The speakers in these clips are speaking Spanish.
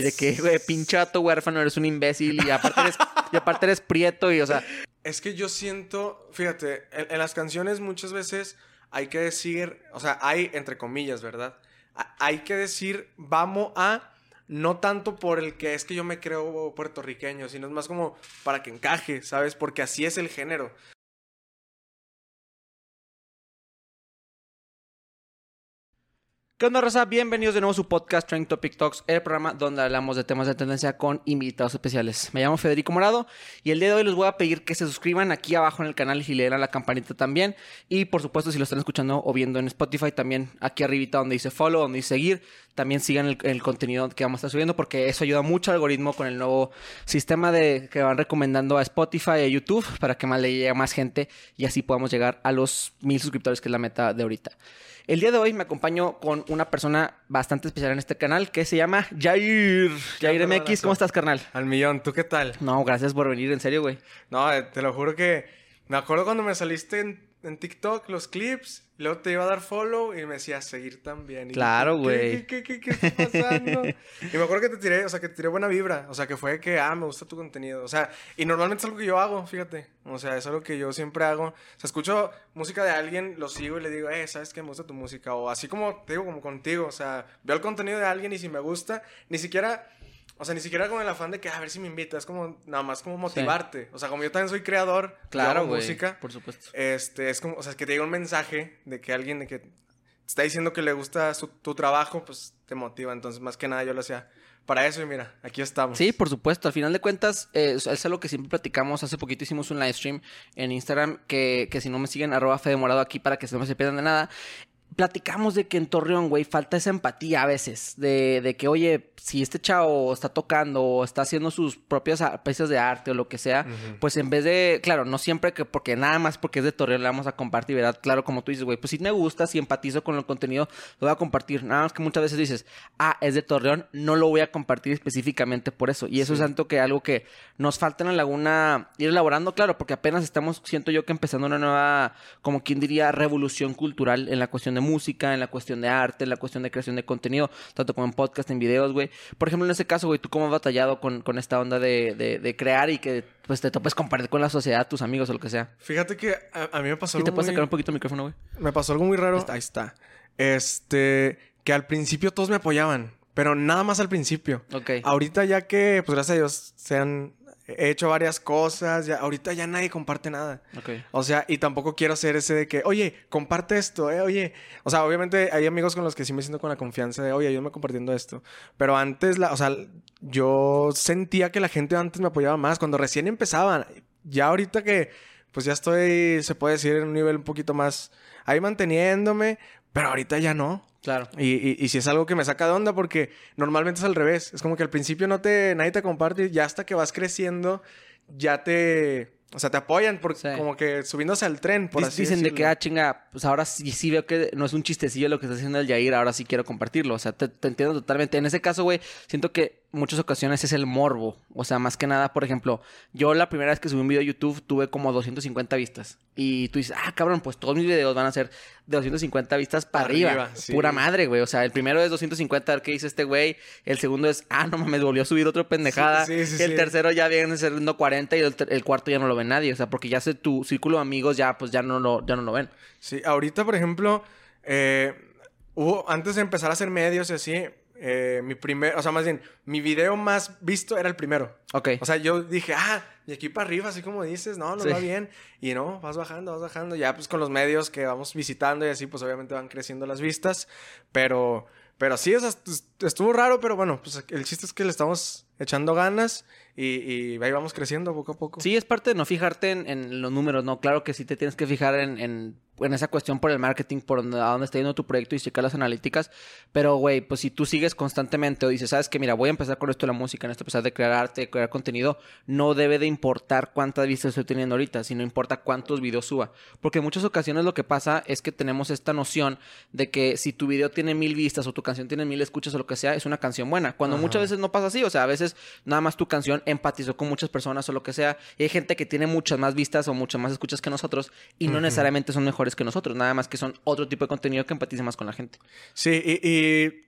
Y de que, güey, pinchato huérfano, eres un imbécil y aparte eres, y aparte eres prieto y, o sea... Es que yo siento, fíjate, en, las canciones muchas veces hay que decir, o sea, hay entre comillas, ¿verdad? hay que decir, vamos a, no tanto por el que es que yo me creo puertorriqueño, sino es más como para que encaje, ¿sabes? Porque así es el género. ¿Qué onda, Rosa? Bienvenidos de nuevo a su podcast Trend Topic Talks, el programa donde hablamos de temas de tendencia con invitados especiales. Me llamo Federico Morado y el día de hoy les voy a pedir que se suscriban aquí abajo en el canal y le den a la campanita también. Y por supuesto, si lo están escuchando o viendo en Spotify, también aquí arribita donde dice follow, donde dice seguir, también sigan el, el contenido que vamos a estar subiendo porque eso ayuda mucho al algoritmo con el nuevo sistema de que van recomendando a Spotify y a YouTube para que más le llegue a más gente y así podamos llegar a los mil suscriptores que es la meta de ahorita. El día de hoy me acompaño con una persona bastante especial en este canal que se llama Jair. Jair MX, ¿cómo estás, carnal? Al millón, ¿tú qué tal? No, gracias por venir, en serio, güey. No, eh, te lo juro que me acuerdo cuando me saliste en en TikTok los clips, luego te iba a dar follow y me decía seguir también. claro, güey. ¿qué, qué, qué, qué, está pasando? y me acuerdo que te tiré, o sea, que te tiré buena vibra. O sea, que fue que, ah, me gusta tu contenido. O sea, y normalmente es algo que yo hago, fíjate. O sea, es algo que yo siempre hago. O sea, escucho música de alguien, lo sigo y le digo, eh, ¿sabes qué? Me gusta tu música. O así como, te digo, como contigo. O sea, veo el contenido de alguien y si me gusta, ni siquiera o sea, ni siquiera con el afán de que a ver si me invita, es como nada más como motivarte. O sea, como yo también soy creador, claro, música, por supuesto. Este, es como, o sea, que te llega un mensaje de que alguien de que te está diciendo que le gusta tu trabajo, pues te motiva. Entonces, más que nada yo lo hacía para eso y mira, aquí estamos. Sí, por supuesto. Al final de cuentas, eh, es algo que siempre platicamos. Hace poquito hicimos un live stream en Instagram que, que si no me siguen, arroba Fedemorado aquí para que no se pierdan de nada platicamos de que en Torreón, güey, falta esa empatía a veces. De, de, que, oye, si este chavo está tocando o está haciendo sus propias piezas de arte o lo que sea, pues en vez de, claro, no siempre que, porque nada más porque es de Torreón le vamos a compartir, ¿verdad? Claro, como tú dices, güey, pues si me gusta, si empatizo con el contenido, lo voy a compartir. Nada más que muchas veces dices, ah, es de Torreón, no lo voy a compartir específicamente por eso. Y eso es tanto que algo que nos falta en la laguna ir elaborando, claro, porque apenas estamos, siento yo que empezando una nueva, como quien diría, revolución cultural en la cuestión de música, en la cuestión de arte, en la cuestión de creación de contenido, tanto como en podcast, en videos, güey. Por ejemplo, en ese caso, güey, ¿tú cómo has batallado con, con esta onda de, de, crear y que pues te topes compartir con la sociedad, tus amigos o lo que sea? Fíjate que a, mí me pasó algo te puedes sacar un poquito el micrófono, güey? Me pasó algo muy raro. Ahí está. Este... Que al principio todos me apoyaban. Pero nada más al principio. Ok. Ahorita ya que, pues gracias a Dios, se han he hecho varias cosas, ya, ahorita ya nadie comparte nada. O sea, y tampoco quiero ser ese de que, oye, comparte esto, eh, oye. O sea, obviamente hay amigos con los que sí me siento con la confianza de, oye, ayúdame compartiendo esto. Pero antes, la, o sea, yo sentía que la gente antes me apoyaba más, cuando recién empezaban. Ya ahorita que, pues ya estoy, se puede decir, en un nivel un poquito más ahí manteniéndome, pero ahorita ya no. Claro. Y, y, si es algo que me saca de onda, porque normalmente es al revés. Es como que al principio no te, nadie te comparte y ya hasta que vas creciendo, ya te, o sea, te apoyan porque como que subiéndose al tren, por así Dicen de que, ah, chinga, pues ahora sí, sí veo que no es un chistecillo lo que está haciendo el Yair, ahora sí quiero compartirlo. O sea, te, te entiendo totalmente. En ese caso, güey, siento que muchas ocasiones es el morbo. O sea, más que nada, por ejemplo, yo la primera vez que subí un video a YouTube tuve como 250 vistas. Y tú dices, ah, cabrón, pues todos mis videos van a ser de 250 vistas para arriba. Pura madre, güey. O sea, el primero es 250, a ver qué dice este güey. El segundo es, ah, no me volvió a subir otro pendejada. el tercero ya viene siendo 40 y el, cuarto ya no lo ve nadie. O sea, porque ya sé tu círculo de amigos ya, pues ya no lo, ya no lo ven. Sí, ahorita, por ejemplo, eh, hubo, antes de empezar a hacer medios y así, eh, mi primer, o sea, más bien, mi video más visto era el primero. Ok. O sea, yo dije, ah, y aquí para arriba, así como dices, no, no va bien. Y no, vas bajando, vas bajando. Ya, pues con los medios que vamos visitando y así, pues obviamente van creciendo las vistas. Pero, pero sí, o sea, estuvo raro, pero bueno, pues el chiste es que le estamos echando ganas y, ahí vamos creciendo poco a poco. Sí, es parte de no fijarte en, los números, ¿no? Claro que sí te tienes que fijar en en esa cuestión por el marketing, por a dónde está yendo tu proyecto y checar las analíticas. Pero, güey, pues si tú sigues constantemente o dices, sabes que mira, voy a empezar con esto de la música, en esto empezar de crear arte, de crear contenido, no debe de importar cuántas vistas estoy teniendo ahorita, sino importa cuántos videos suba. Porque en muchas ocasiones lo que pasa es que tenemos esta noción de que si tu video tiene mil vistas o tu canción tiene mil escuchas o lo que sea, es una canción buena. Cuando muchas veces no pasa así, o sea, a veces nada más tu canción empatizó con muchas personas o lo que sea. Y hay gente que tiene muchas más vistas o muchas más escuchas que nosotros y no necesariamente son mejores que nosotros, nada más que son otro tipo de contenido que empatice más con la gente. Sí, y,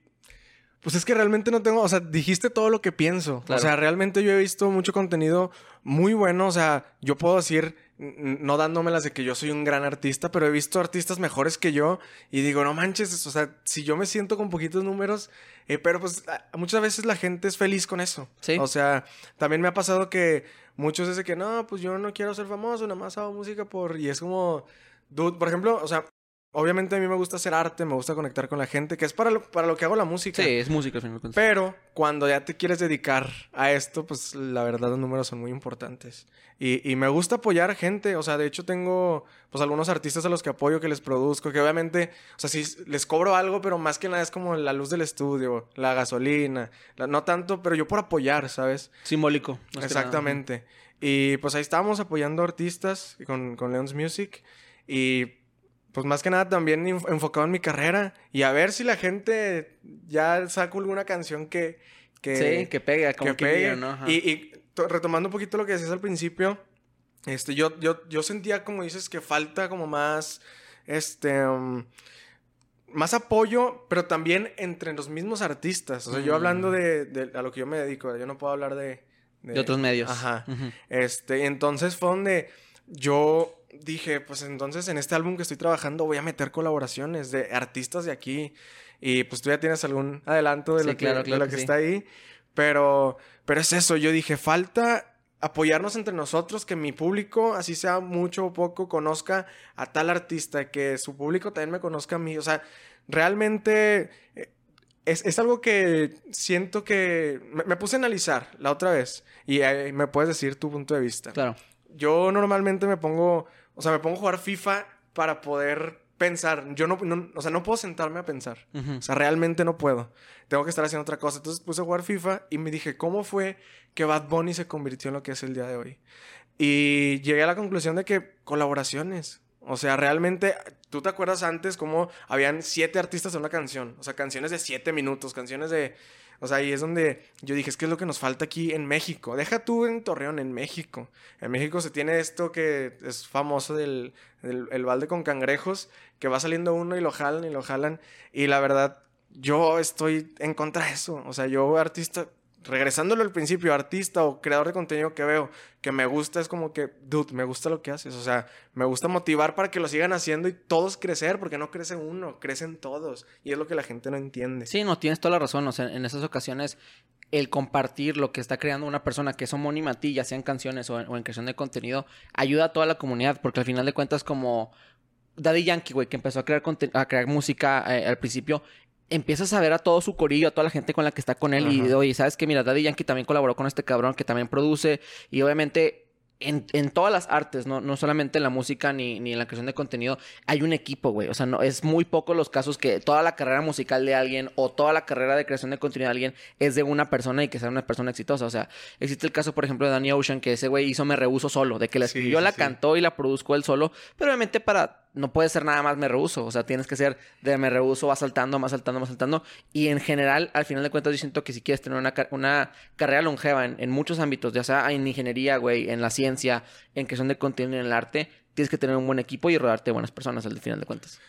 Pues es que realmente no tengo, o sea, dijiste todo lo que pienso. O sea, realmente yo he visto mucho contenido muy bueno. O sea, yo puedo decir, no dándomelas de que yo soy un gran artista, pero he visto artistas mejores que yo y digo, no manches, o sea, si yo me siento con poquitos números, eh, pero pues muchas veces la gente es feliz con eso. Sí. O sea, también me ha pasado que muchos dicen que no, pues yo no quiero ser famoso, nada más hago música por. Y es como. Dude, por ejemplo, o sea, Obviamente a mí me gusta hacer arte, me gusta conectar con la gente, que es para lo, para lo que hago la música. Sí, es música al final. Pero cuando ya te quieres dedicar a esto, pues la verdad los números son muy importantes. Y, y, me gusta apoyar gente, o sea, de hecho tengo pues algunos artistas a los que apoyo, que les produzco, que obviamente, o sea, sí les cobro algo, pero más que nada es como la luz del estudio, la gasolina, no tanto, pero yo por apoyar, ¿sabes? Simbólico. Exactamente. Y pues ahí estábamos apoyando artistas con, con Leon's Music y pues más que nada también enfocado en mi carrera y a ver si la gente ya saca alguna canción que... que sí, que pegue, como que, pegue. ¿no? Y, retomando un poquito lo que decías al principio, este, yo, yo, yo sentía, como dices, que falta como más, este... Um, más apoyo, pero también entre los mismos artistas. O sea, yo hablando mm. de, a lo que yo me dedico, yo no puedo hablar de... De, otros medios. Ajá. Este, entonces fue donde yo dije, pues entonces en este álbum que estoy trabajando voy a meter colaboraciones de artistas de aquí. Y pues tú ya tienes algún adelanto de lo que, lo que, está ahí. Pero, pero es eso, yo dije, falta apoyarnos entre nosotros, que mi público, así sea mucho o poco, conozca a tal artista, que su público también me conozca a mí. O sea, realmente eh, es, algo que siento que me, puse a analizar la otra vez y me puedes decir tu punto de vista. Claro. Yo normalmente me pongo o sea, me pongo a jugar FIFA para poder pensar. Yo no, o sea, no puedo sentarme a pensar. O sea, realmente no puedo. Tengo que estar haciendo otra cosa. Entonces puse a jugar FIFA y me dije, ¿cómo fue que Bad Bunny se convirtió en lo que es el día de hoy? Y llegué a la conclusión de que colaboraciones. O sea, realmente, ¿tú te acuerdas antes cómo habían siete artistas en una canción? O sea, canciones de siete minutos, canciones de o sea, ahí es donde yo dije, es que es lo que nos falta aquí en México. Deja tú en Torreón, en México. En México se tiene esto que es famoso del, el balde con cangrejos, que va saliendo uno y lo jalan y lo jalan. Y la verdad, yo estoy en contra de eso. O sea, yo artista, regresándolo al principio, artista o creador de contenido que veo que me gusta, es como que, dude, me gusta lo que haces. O sea, me gusta motivar para que lo sigan haciendo y todos crecer, porque no crece uno, crecen todos. Y es lo que la gente no entiende. Sí, no, tienes toda la razón. O sea, en esas ocasiones, el compartir lo que está creando una persona que es homónima a ti, ya sean canciones o en, creación de contenido, ayuda a toda la comunidad, porque al final de cuentas, como. Daddy Yankee, güey, que empezó a crear, a crear música eh, al principio, empiezas a ver a todo su corillo, a toda la gente con la que está con él. Y oye, ¿sabes qué? Mira, Daddy Yankee también colaboró con este cabrón que también produce. Y obviamente en, en, todas las artes, ¿no? no solamente en la música ni, ni en la creación de contenido, hay un equipo, güey. O sea, no, es muy poco los casos que toda la carrera musical de alguien o toda la carrera de creación de contenido de alguien es de una persona y que sea una persona exitosa. O sea, existe el caso, por ejemplo, de Danny Ocean, que ese güey hizo Me Rehuso solo, de que la escribió, la cantó y la produzco él solo, pero obviamente para no puede ser nada más me rehuso. O sea, tienes que ser de me rehuso, va saltando, más saltando, más saltando. Y en general, al final de cuentas, yo siento que si quieres tener una, una carrera longeva en, muchos ámbitos, ya sea en ingeniería, güey, en la ciencia, en creación de contenido, en el arte, tienes que tener un buen equipo y rodarte de buenas personas al final de cuentas.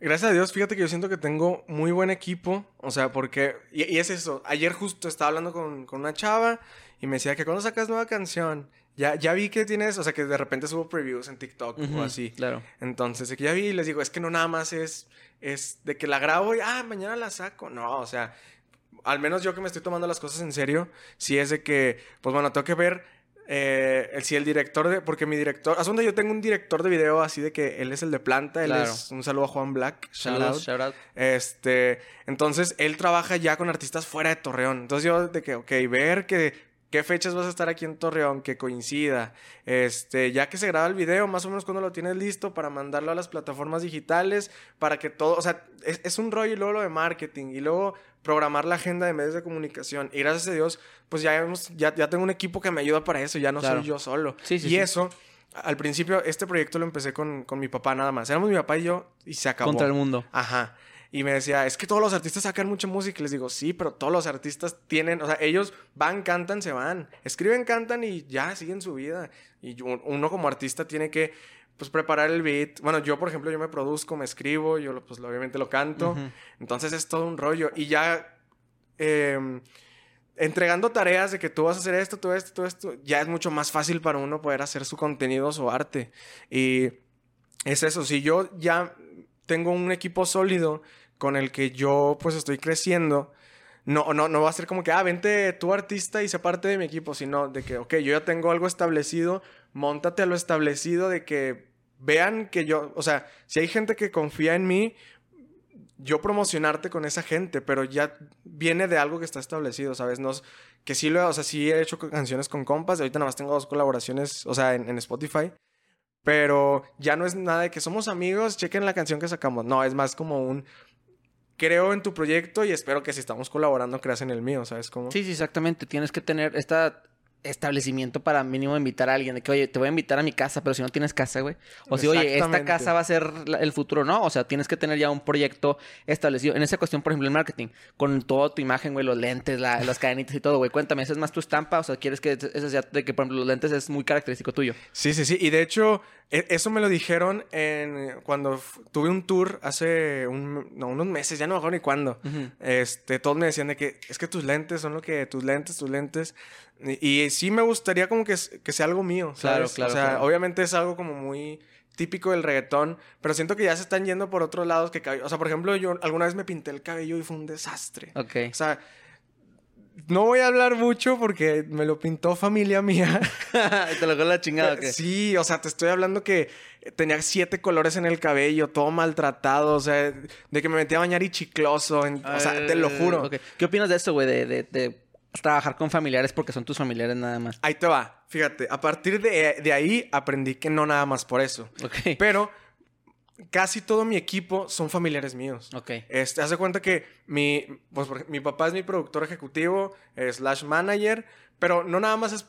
Gracias a Dios, fíjate que yo siento que tengo muy buen equipo. O sea, porque. Y, es eso. Ayer justo estaba hablando con, con una chava y me decía que cuando sacas nueva canción ya, ya vi que tienes, o sea, que de repente subo previews en TikTok o así. Claro. Entonces, ya vi y les digo, es que no nada más es, es de que la grabo y, ah, mañana la saco. No, o sea, al menos yo que me estoy tomando las cosas en serio, si es de que, pues bueno, tengo que ver eh, si el director de, porque mi director, a donde yo tengo un director de video así de que él es el de planta, él es, un saludo a Juan Black, shout, out. shout out. Este, entonces él trabaja ya con artistas fuera de Torreón. Entonces yo de que, ok, ver que qué fechas vas a estar aquí en Torreón, que coincida. Este, ya que se graba el video, más o menos cuando lo tienes listo para mandarlo a las plataformas digitales, para que todo, o sea, es, un rollo y luego lo de marketing y luego programar la agenda de medios de comunicación. Y gracias a Dios, pues ya, hemos, ya, ya tengo un equipo que me ayuda para eso, ya no soy yo solo. Sí, sí, y eso, al principio, este proyecto lo empecé con, con mi papá nada más. Éramos mi papá y yo y se acabó. Contra el mundo. Ajá. Y me decía, es que todos los artistas sacan mucha música. Y les digo, sí, pero todos los artistas tienen, o sea, ellos van, cantan, se van. Escriben, cantan y ya siguen su vida. Y uno como artista tiene que, pues, preparar el beat. Bueno, yo, por ejemplo, yo me produzco, me escribo, yo, pues, obviamente lo canto. Entonces es todo un rollo. Y ya em, entregando tareas de que tú vas a hacer esto, todo esto, todo esto, ya es mucho más fácil para uno poder hacer su contenido, su arte. Y es eso, si yo ya tengo un equipo sólido con el que yo pues estoy creciendo, no, no, no va a ser como que, ah, vente tú artista y sé parte de mi equipo, sino de que, ok, yo ya tengo algo establecido, montate a lo establecido de que vean que yo, o sea, si hay gente que confía en mí, yo promocionarte con esa gente, pero ya viene de algo que está establecido, ¿sabes? No, que sí lo, o sea, sí he hecho canciones con compas, ahorita nada más tengo dos colaboraciones, o sea, en, Spotify, pero ya no es nada de que somos amigos, chequen la canción que sacamos, no, es más como un, creo en tu proyecto y espero que si estamos colaborando creas en el mío, ¿sabes cómo? Sí, sí, exactamente. Tienes que tener esta establecimiento para mínimo invitar a alguien. De que, oye, te voy a invitar a mi casa, pero si no tienes casa, güey. O si, oye, esta casa va a ser el futuro, ¿no? O sea, tienes que tener ya un proyecto establecido. En esa cuestión, por ejemplo, el marketing, con toda tu imagen, güey, los lentes, las cadenitas y todo, güey. Cuéntame, ¿esa es más tu estampa? O sea, ¿quieres que esa sea de que, por ejemplo, los lentes es muy característico tuyo? Sí, sí, sí. Y de hecho, e, eso me lo dijeron en cuando tuve un tour hace unos meses, ya no me acuerdo ni cuándo. Este, todos me decían de que es que tus lentes son lo que tus lentes, tus lentes. Y, sí me gustaría como que, que sea algo mío, ¿sabes? Claro, claro. O sea, obviamente es algo como muy típico del reggaetón, pero siento que ya se están yendo por otros lados que O sea, por ejemplo, yo alguna vez me pinté el cabello y fue un desastre. Ok. O sea, no voy a hablar mucho porque me lo pintó familia mía. ¿Te lo la chingada qué? Sí, o sea, te estoy hablando que tenía siete colores en el cabello, todo maltratado, o sea, de que me metía a bañar y chicloso, o sea, te lo juro. ¿Qué opinas de eso, güey? de trabajar con familiares porque son tus familiares nada más. Ahí te va. Fíjate, a partir de, ahí aprendí que no nada más por eso. Ok. Pero casi todo mi equipo son familiares míos. Ok. Este, hace cuenta que mi, pues, mi papá es mi productor ejecutivo, slash manager, pero no nada más es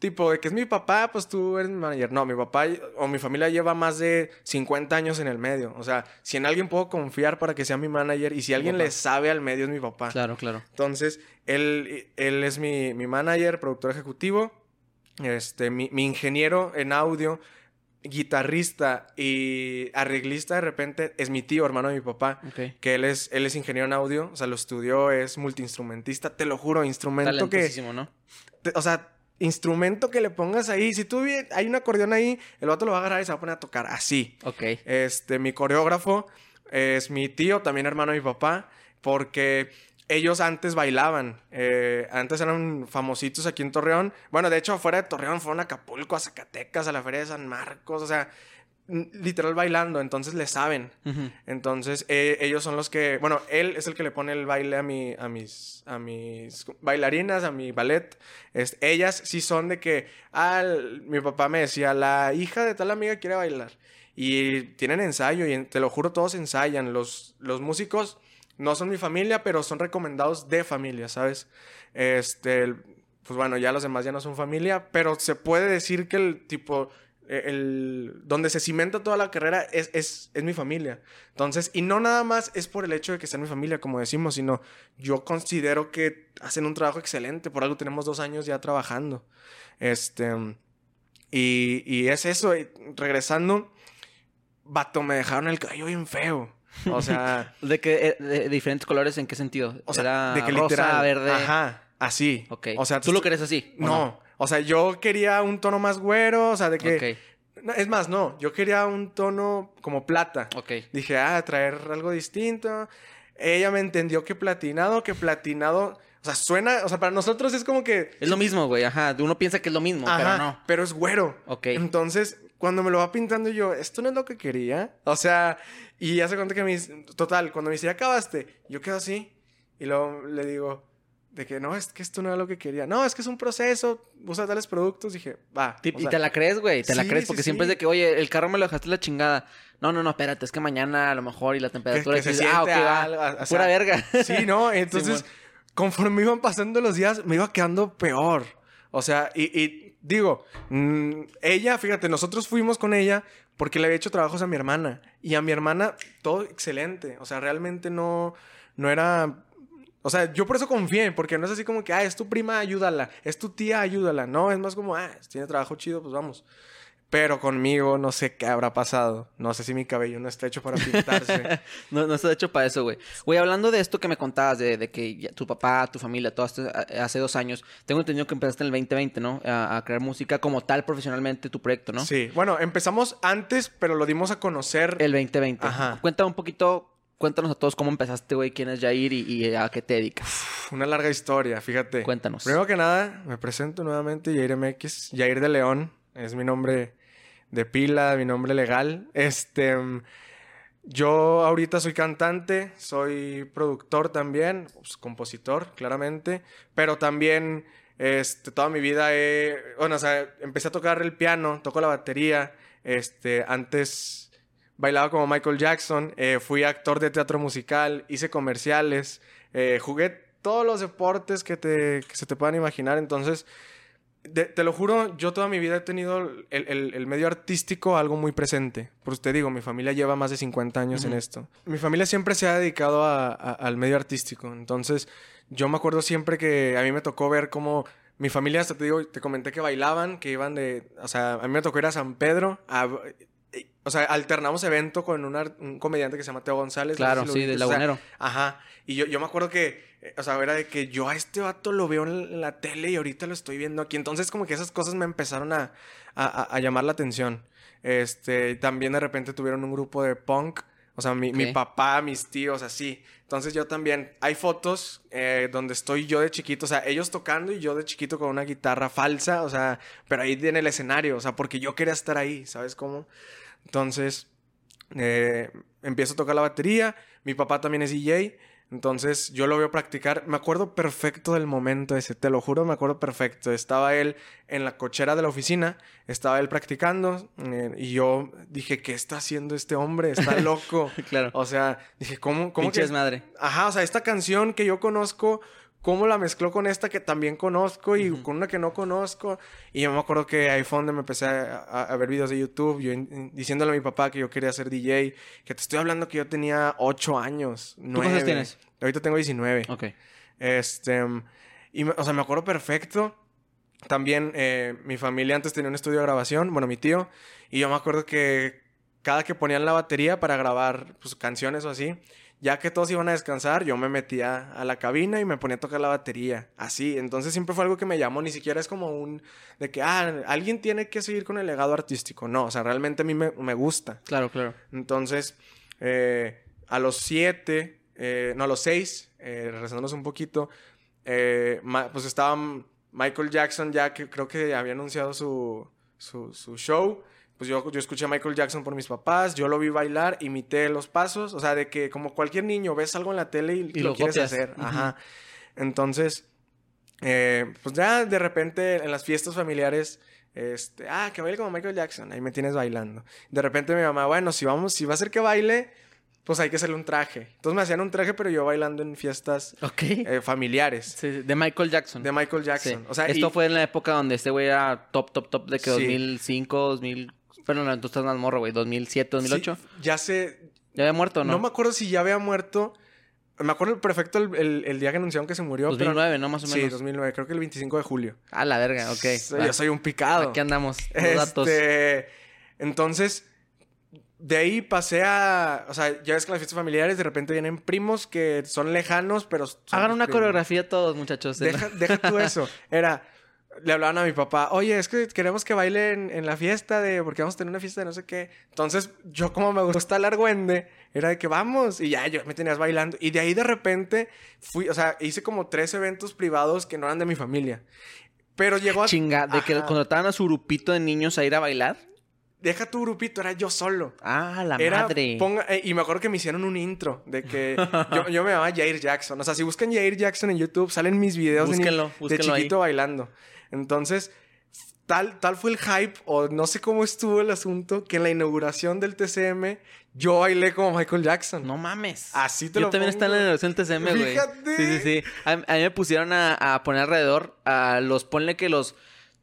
tipo de que es mi papá, pues tú eres mi manager. No, mi papá o mi familia lleva más de 50 años en el medio. O sea, si en alguien puedo confiar para que sea mi manager y si alguien le sabe al medio es mi papá. Claro, claro. Entonces, él, él es mi, mi manager, productor ejecutivo, este, mi, mi ingeniero en audio guitarrista y arreglista de repente es mi tío, hermano de mi papá, que él es, él es ingeniero en audio, o sea, lo estudió, es multiinstrumentista, te lo juro, instrumento que... ¿no? o sea, instrumento que le pongas ahí. Si tú hay un acordeón ahí, el vato lo va a agarrar y se va a poner a tocar así. Ok. Este, mi coreógrafo es mi tío, también hermano de mi papá, porque ellos antes bailaban. Eh, antes eran famositos aquí en Torreón. Bueno, de hecho, fuera de Torreón fueron a Acapulco, a Zacatecas, a la Feria de San Marcos. O sea, literal bailando, entonces le saben. Entonces, eh, ellos son los que, bueno, él es el que le pone el baile a, mi, a, mis, a mis bailarinas, a mi ballet. Es, ellas sí son de que, ah, mi papá me decía, la hija de tal amiga quiere bailar. Y tienen ensayo, y te lo juro, todos ensayan. Los, los músicos no son mi familia, pero son recomendados de familia, ¿sabes? Este, pues bueno, ya los demás ya no son familia, pero se puede decir que el tipo el, donde se cimenta toda la carrera es, es, es, mi familia. Entonces, y no nada más es por el hecho de que sea mi familia, como decimos, sino yo considero que hacen un trabajo excelente. Por algo tenemos dos años ya trabajando. Este, y, y es eso. regresando, vato, me dejaron el cabello bien feo. O sea. ¿De qué? Eh, de, diferentes colores en qué sentido? O sea, de que rosa, verde. Ajá, así. Ok. O sea, ¿tú lo querés así? no? O sea, yo quería un tono más güero, o sea, de que... es más, no, yo quería un tono como plata. Ok. Dije, ah, traer algo distinto. Ella me entendió que platinado, que platinado... O sea, suena, o sea, para nosotros es como que... Es lo mismo, güey, ajá. Uno piensa que es lo mismo, pero no. Pero es güero. Ok. Entonces, cuando me lo va pintando yo, esto no es lo que quería. O sea, y hace cuenta que me... Total, cuando me dice, acabaste, yo quedo así. Y luego le digo, de que no, es que esto no era lo que quería. No, es que es un proceso, usa tales productos. Dije, va. y te la crees, güey, te la crees, porque siempre es de que, oye, el carro me lo dejaste la chingada. No, no, no, espérate, es que mañana a lo mejor y la temperatura. Que, se ah, va. pura verga. Sí, ¿no? Entonces, conforme iban pasando los días, me iba quedando peor. O sea, y, digo, mm, ella, fíjate, nosotros fuimos con ella porque le había hecho trabajos a mi hermana. Y a mi hermana, todo excelente. O sea, realmente no, no era o sea, yo por eso confié, porque no es así como que, ah, es tu prima, ayúdala, es tu tía, ayúdala. No, es más como, ah, tiene trabajo chido, pues vamos. Pero conmigo no sé qué habrá pasado. No sé si mi cabello no está hecho para pintarse. no, no está hecho para eso, güey. Güey, hablando de esto que me contabas, de, que tu papá, tu familia, todo esto hace dos años, tengo entendido que empezaste en el 2020, ¿no? A, crear música como tal profesionalmente tu proyecto, ¿no? Sí. Bueno, empezamos antes, pero lo dimos a conocer. El 2020. Ajá. Cuéntame un poquito cuéntanos a todos cómo empezaste, güey, quién es Jair y, a qué te dedicas. Una larga historia, fíjate. Cuéntanos. Primero que nada, me presento nuevamente, Jair MX, Jair de León, es mi nombre de pila, mi nombre legal. Este, yo ahorita soy cantante, soy productor también, pues, compositor, claramente, pero también este, toda mi vida he, bueno, o sea, empecé a tocar el piano, toco la batería, este, antes bailaba como Michael Jackson, eh, fui actor de teatro musical, hice comerciales, eh, jugué todos los deportes que, te, que se te puedan imaginar, entonces te lo juro, yo toda mi vida he tenido el, medio artístico algo muy presente. Por usted digo, mi familia lleva más de 50 años en esto. Mi familia siempre se ha dedicado al medio artístico. Entonces, yo me acuerdo siempre que a mí me tocó ver cómo mi familia, hasta te digo, te comenté que bailaban, que iban de... O sea, a mí me tocó ir a San Pedro o sea, alternamos evento con un comediante que se llama Teo González. Claro, sí, del lagunero. ajá. Y yo, yo me acuerdo que, eh, o sea, era de que yo a este vato lo veo en la tele y ahorita lo estoy viendo aquí. Entonces, como que esas cosas me empezaron a, a, llamar la atención. Este, también de repente tuvieron un grupo de punk. O sea, mi, mi papá, mis tíos, así. Entonces yo también, hay fotos eh, donde estoy yo de chiquito, o sea, ellos tocando y yo de chiquito con una guitarra falsa, o sea, pero ahí en el escenario, o sea, porque yo quería estar ahí, ¿sabes cómo? Entonces, eh, empiezo a tocar la batería. Mi papá también es DJ. Entonces yo lo veo practicar. Me acuerdo perfecto del momento ese, te lo juro, me acuerdo perfecto. Estaba él en la cochera de la oficina, estaba él practicando eh, y yo dije, ¿qué está haciendo este hombre? Está loco. claro. O sea, dije, ¿cómo, cómo que es madre? Ajá, o sea, esta canción que yo conozco cómo la mezcló con esta que también conozco y con una que no conozco. Y yo me acuerdo que ahí fue donde me empecé a, ver videos de YouTube, yo diciéndole a mi papá que yo quería ser DJ, que te estoy hablando que yo tenía 8 años, 9. ¿Cuántos tienes? Ahorita tengo 19. Ok. Este, y, o sea, me acuerdo perfecto. También eh, mi familia antes tenía un estudio de grabación, bueno, mi tío, y yo me acuerdo que cada que ponían la batería para grabar pues, canciones o así, ya que todos iban a descansar, yo me metía a la cabina y me ponía a tocar la batería. Así, entonces siempre fue algo que me llamó, ni siquiera es como un de que, ah, alguien tiene que seguir con el legado artístico. No, o sea, realmente a mí me, gusta. Claro, claro. Entonces, eh, a los siete, eh, no, a los seis, eh, regresándonos un poquito, eh, pues estaba Michael Jackson ya que creo que había anunciado su, su, su show pues yo, yo escuché a Michael Jackson por mis papás, yo lo vi bailar, imité los pasos, o sea, de que como cualquier niño ves algo en la tele y, lo, quieres hacer. Ajá. Entonces, eh, pues ya de repente en las fiestas familiares, este, ah, que baile como Michael Jackson, ahí me tienes bailando. De repente mi mamá, bueno, si vamos, si va a ser que baile, pues hay que hacerle un traje. Entonces me hacían un traje, pero yo bailando en fiestas eh, familiares. Sí, de Michael Jackson. De Michael Jackson. O sea, Esto fue en la época donde este güey era top, top, top de que 2005, 2000... Pero no, tú estás más morro, güey. ¿2007, 2008? ya sé. ¿Ya había muerto no? No me acuerdo si ya había muerto. Me acuerdo perfecto el, el, día que anunciaron que se murió. 2009, ¿no? Más o menos. Sí, 2009. Creo que el 25 de julio. Ah, la verga, ok. yo soy un picado. Aquí andamos. Los este... datos. Entonces, de ahí pasé a. O sea, ya ves que las fiestas familiares de repente vienen primos que son lejanos, pero. Hagan una coreografía todos, muchachos. Deja, deja tú eso. Era le hablaban a mi papá, oye, es que queremos que bailen en la fiesta de, porque vamos a tener una fiesta de no sé qué. Entonces, yo como me gusta el argüende, era de que vamos, y ya yo me tenías bailando. Y de ahí de repente fui, o sea, hice como tres eventos privados que no eran de mi familia. Pero llegó a... Chinga, de que contrataban a su grupito de niños a ir a bailar. Deja tu grupito, era yo solo. Ah, la madre. Eh, y me acuerdo que me hicieron un intro de que yo, yo, me llamaba Jair Jackson. O sea, si buscan Jair Jackson en YouTube, salen mis videos de, de, chiquito bailando. Entonces, tal, tal fue el hype, o no sé cómo estuvo el asunto, que en la inauguración del TCM yo bailé como Michael Jackson. No mames. Así te yo lo también estaba en la inauguración del TCM, güey. Fíjate. Sí, sí, sí. A, mí me pusieron a, a, poner alrededor a los, ponle que los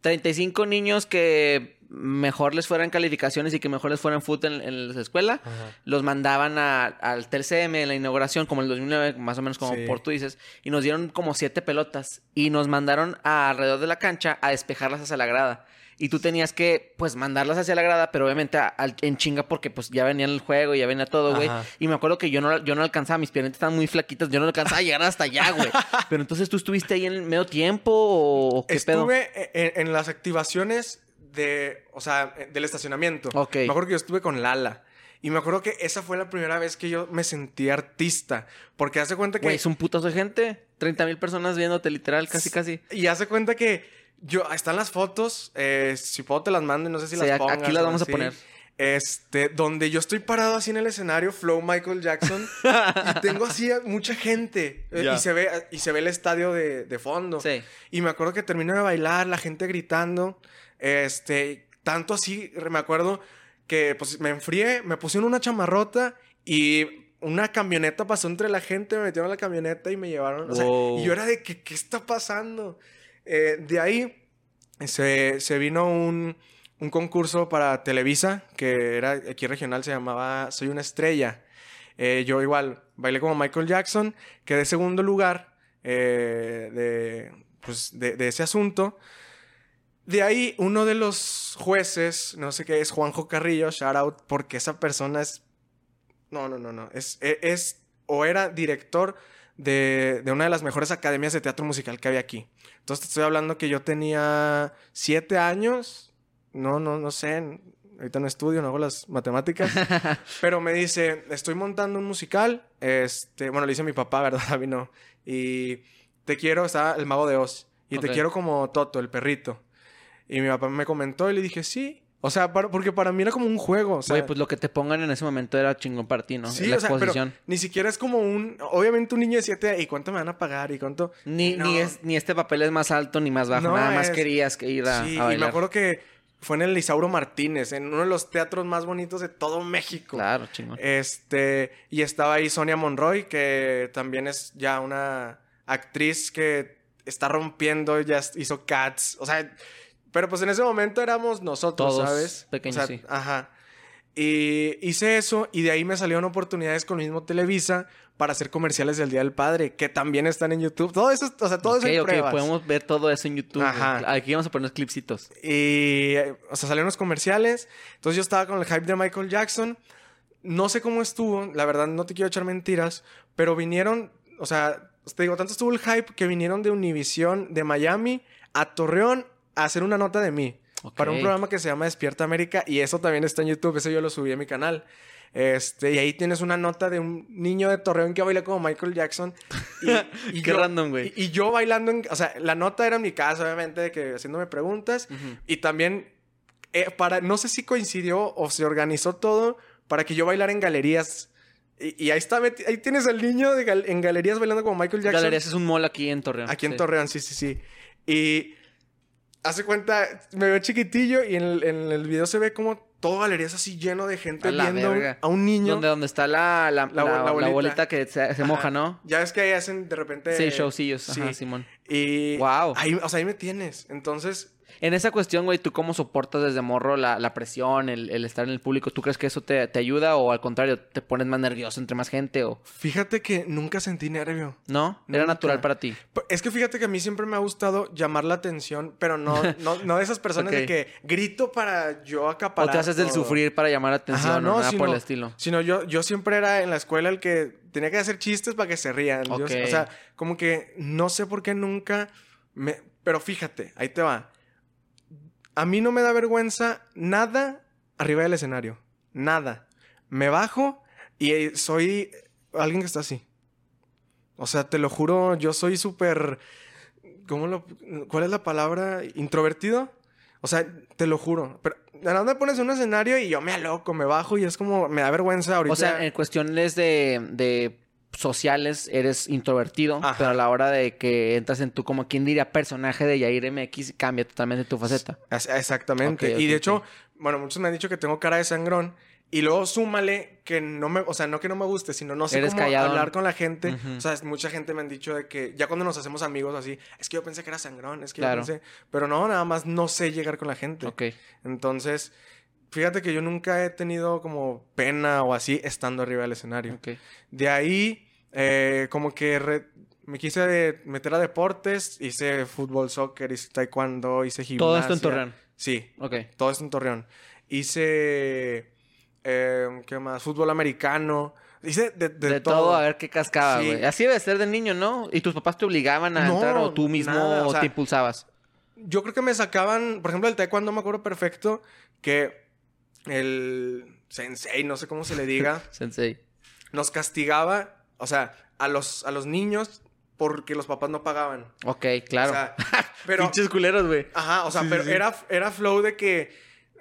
35 niños que mejor les fueran calificaciones y que mejor les fueran fútbol en, la escuela, los mandaban al TCM en la inauguración, como en el 2009, más o menos como por tú dices, y nos dieron como siete pelotas y nos mandaron alrededor de la cancha a despejarlas hacia la grada. y tú tenías que, pues, mandarlas hacia la grada, pero obviamente en chinga porque, pues, ya venía el juego, y ya venía todo, güey. Y me acuerdo que yo no, yo no alcanzaba, mis piernas estaban muy flaquitas, yo no alcanzaba a llegar hasta allá, güey. pero entonces, ¿tú estuviste ahí en el medio tiempo o qué Estuve En, las activaciones de, o sea, del estacionamiento. Ok. Me acuerdo que yo estuve con Lala. Y me acuerdo que esa fue la primera vez que yo me sentí artista. Porque hace cuenta que. Güey, es un putazo de gente. 30 mil personas viéndote literal, casi, casi. Y hace cuenta que yo, están las fotos, eh, si puedo te las mando, no sé si las pongas. Aquí las vamos a poner. Este, donde yo estoy parado así en el escenario, Flow Michael Jackson, y tengo así mucha gente. Eh, y, se ve, y se ve el estadio de, de fondo. Sí. Y me acuerdo que termino de bailar, la gente gritando. Este, tanto así, me acuerdo que pues me enfrié, me pusieron una chamarrota y una camioneta pasó entre la gente, me metieron a la camioneta y me llevaron. y yo era de que, ¿qué está pasando? Eh, de ahí se, vino un, concurso para Televisa, que era aquí regional, se llamaba Soy una estrella. Eh, yo igual bailé como Michael Jackson, quedé segundo lugar eh, de, pues, de, ese asunto. De ahí, uno de los jueces, no sé qué es, Juanjo Carrillo, shout out, porque esa persona es. No, no, no, no. Es, e, es, o era director de, de, una de las mejores academias de teatro musical que había aquí. Entonces te estoy hablando que yo tenía siete años. No, no, no sé. Ahorita no estudio, no hago las matemáticas. pero me dice, estoy montando un musical. Este, bueno, le dice mi papá, ¿verdad? A mí no. Y te quiero, está el mago de Oz. Y te quiero como Toto, el perrito. Y mi papá me comentó y le dije, sí. O sea, porque para mí era como un juego. O sea, pues lo que te pongan en ese momento era chingón para ti, ¿no? Sí, la exposición. ni siquiera es como un. Obviamente, un niño de 7 ¿y cuánto me van a pagar? ¿Y cuánto? Ni, ni, es, ni este papel es más alto ni más bajo. Nada más querías que ir a. Sí, y me acuerdo que fue en el Isauro Martínez, en uno de los teatros más bonitos de todo México. Claro, chingón. Este. Y estaba ahí Sonia Monroy, que también es ya una actriz que está rompiendo, ya hizo Cats. O sea pero pues en ese momento éramos nosotros, Todos ¿sabes? Pequeños, sí. Ajá. Y hice eso y de ahí me salieron oportunidades con el mismo Televisa para hacer comerciales del Día del Padre, que también están en YouTube. Todo eso, o sea, todo eso en pruebas. podemos ver todo eso en YouTube. Ajá. Aquí vamos a poner clipsitos. Y, o sea, salieron los comerciales. Entonces yo estaba con el hype de Michael Jackson. No sé cómo estuvo, la verdad no te quiero echar mentiras, pero vinieron, o sea, te digo, tanto estuvo el hype que vinieron de Univision de Miami a Torreón hacer una nota de mí. Para un programa que se llama Despierta América y eso también está en YouTube, eso yo lo subí a mi canal. Este, y ahí tienes una nota de un niño de Torreón que baila como Michael Jackson. Y, Qué random, güey. Y, yo bailando, en, o sea, la nota era en mi casa, obviamente, de que haciéndome preguntas. Y también, eh, para, no sé si coincidió o se organizó todo para que yo bailara en galerías. Y, ahí está, ahí tienes al niño en galerías bailando como Michael Jackson. Galerías es un mall aquí en Torreón. Aquí en Torreón, sí, sí, sí. Y hace cuenta, me veo chiquitillo y en el, en el video se ve como todo galerías así lleno de gente viendo a un niño. Donde, donde está la, la, la, bolita. que se, moja, ¿no? Ya es que ahí hacen de repente. Sí, showcillos. Sí, Simón. Y. Wow. Ahí, o sea, ahí me tienes. Entonces, en esa cuestión, güey, ¿tú cómo soportas desde morro la, presión, el, estar en el público? ¿Tú crees que eso te, ayuda o al contrario, te pones más nervioso entre más gente? O... Fíjate que nunca sentí nervio. ¿No? Era natural para ti. Es que fíjate que a mí siempre me ha gustado llamar la atención, pero no, no, de esas personas de que grito para yo acaparar. O te haces del sufrir para llamar la atención, no, nada por el estilo. Sino yo, yo siempre era en la escuela el que tenía que hacer chistes para que se rían. o sea, como que no sé por qué nunca me... Pero fíjate, ahí te va a mí no me da vergüenza nada arriba del escenario. Nada. Me bajo y eh, soy alguien que está así. O sea, te lo juro, yo soy súper... ¿Cómo lo...? ¿Cuál es la palabra? ¿Introvertido? O sea, te lo juro. Pero nada me pones en un escenario y yo me aloco, me bajo y es como... Me da vergüenza ahorita. O sea, en cuestiones de, de sociales eres introvertido, pero a la hora de que entras en tu, como quien diría, personaje de Yair MX, cambia totalmente tu faceta. Exactamente. y de hecho, bueno, muchos me han dicho que tengo cara de sangrón. Y luego súmale que no me, o sea, no que no me guste, sino no sé cómo hablar con la gente. O sea, mucha gente me han dicho de que ya cuando nos hacemos amigos así, es que yo pensé que era sangrón, es que yo pensé, pero no, nada más no sé llegar con la gente. Ok. Entonces, fíjate que yo nunca he tenido como pena o así estando arriba del escenario. De ahí eh, como que me quise meter a deportes, hice fútbol, soccer, hice taekwondo, hice gimnasia. Todo esto en Torreón. Sí. Ok. Todo esto en Torreón. Hice. Eh, ¿Qué más? Fútbol americano. Hice de, de, todo. a ver qué cascaba, güey. Así debe ser de niño, ¿no? ¿Y tus papás te obligaban a entrar o tú mismo te impulsabas? Yo creo que me sacaban, por ejemplo, el taekwondo me acuerdo perfecto que el sensei, no sé cómo se le diga. sensei. Nos castigaba, o sea, a los, a los niños porque los papás no pagaban. Ok, claro. O sea, pero... Pinches culeros, güey. Ajá, o sea, pero Era, era flow de que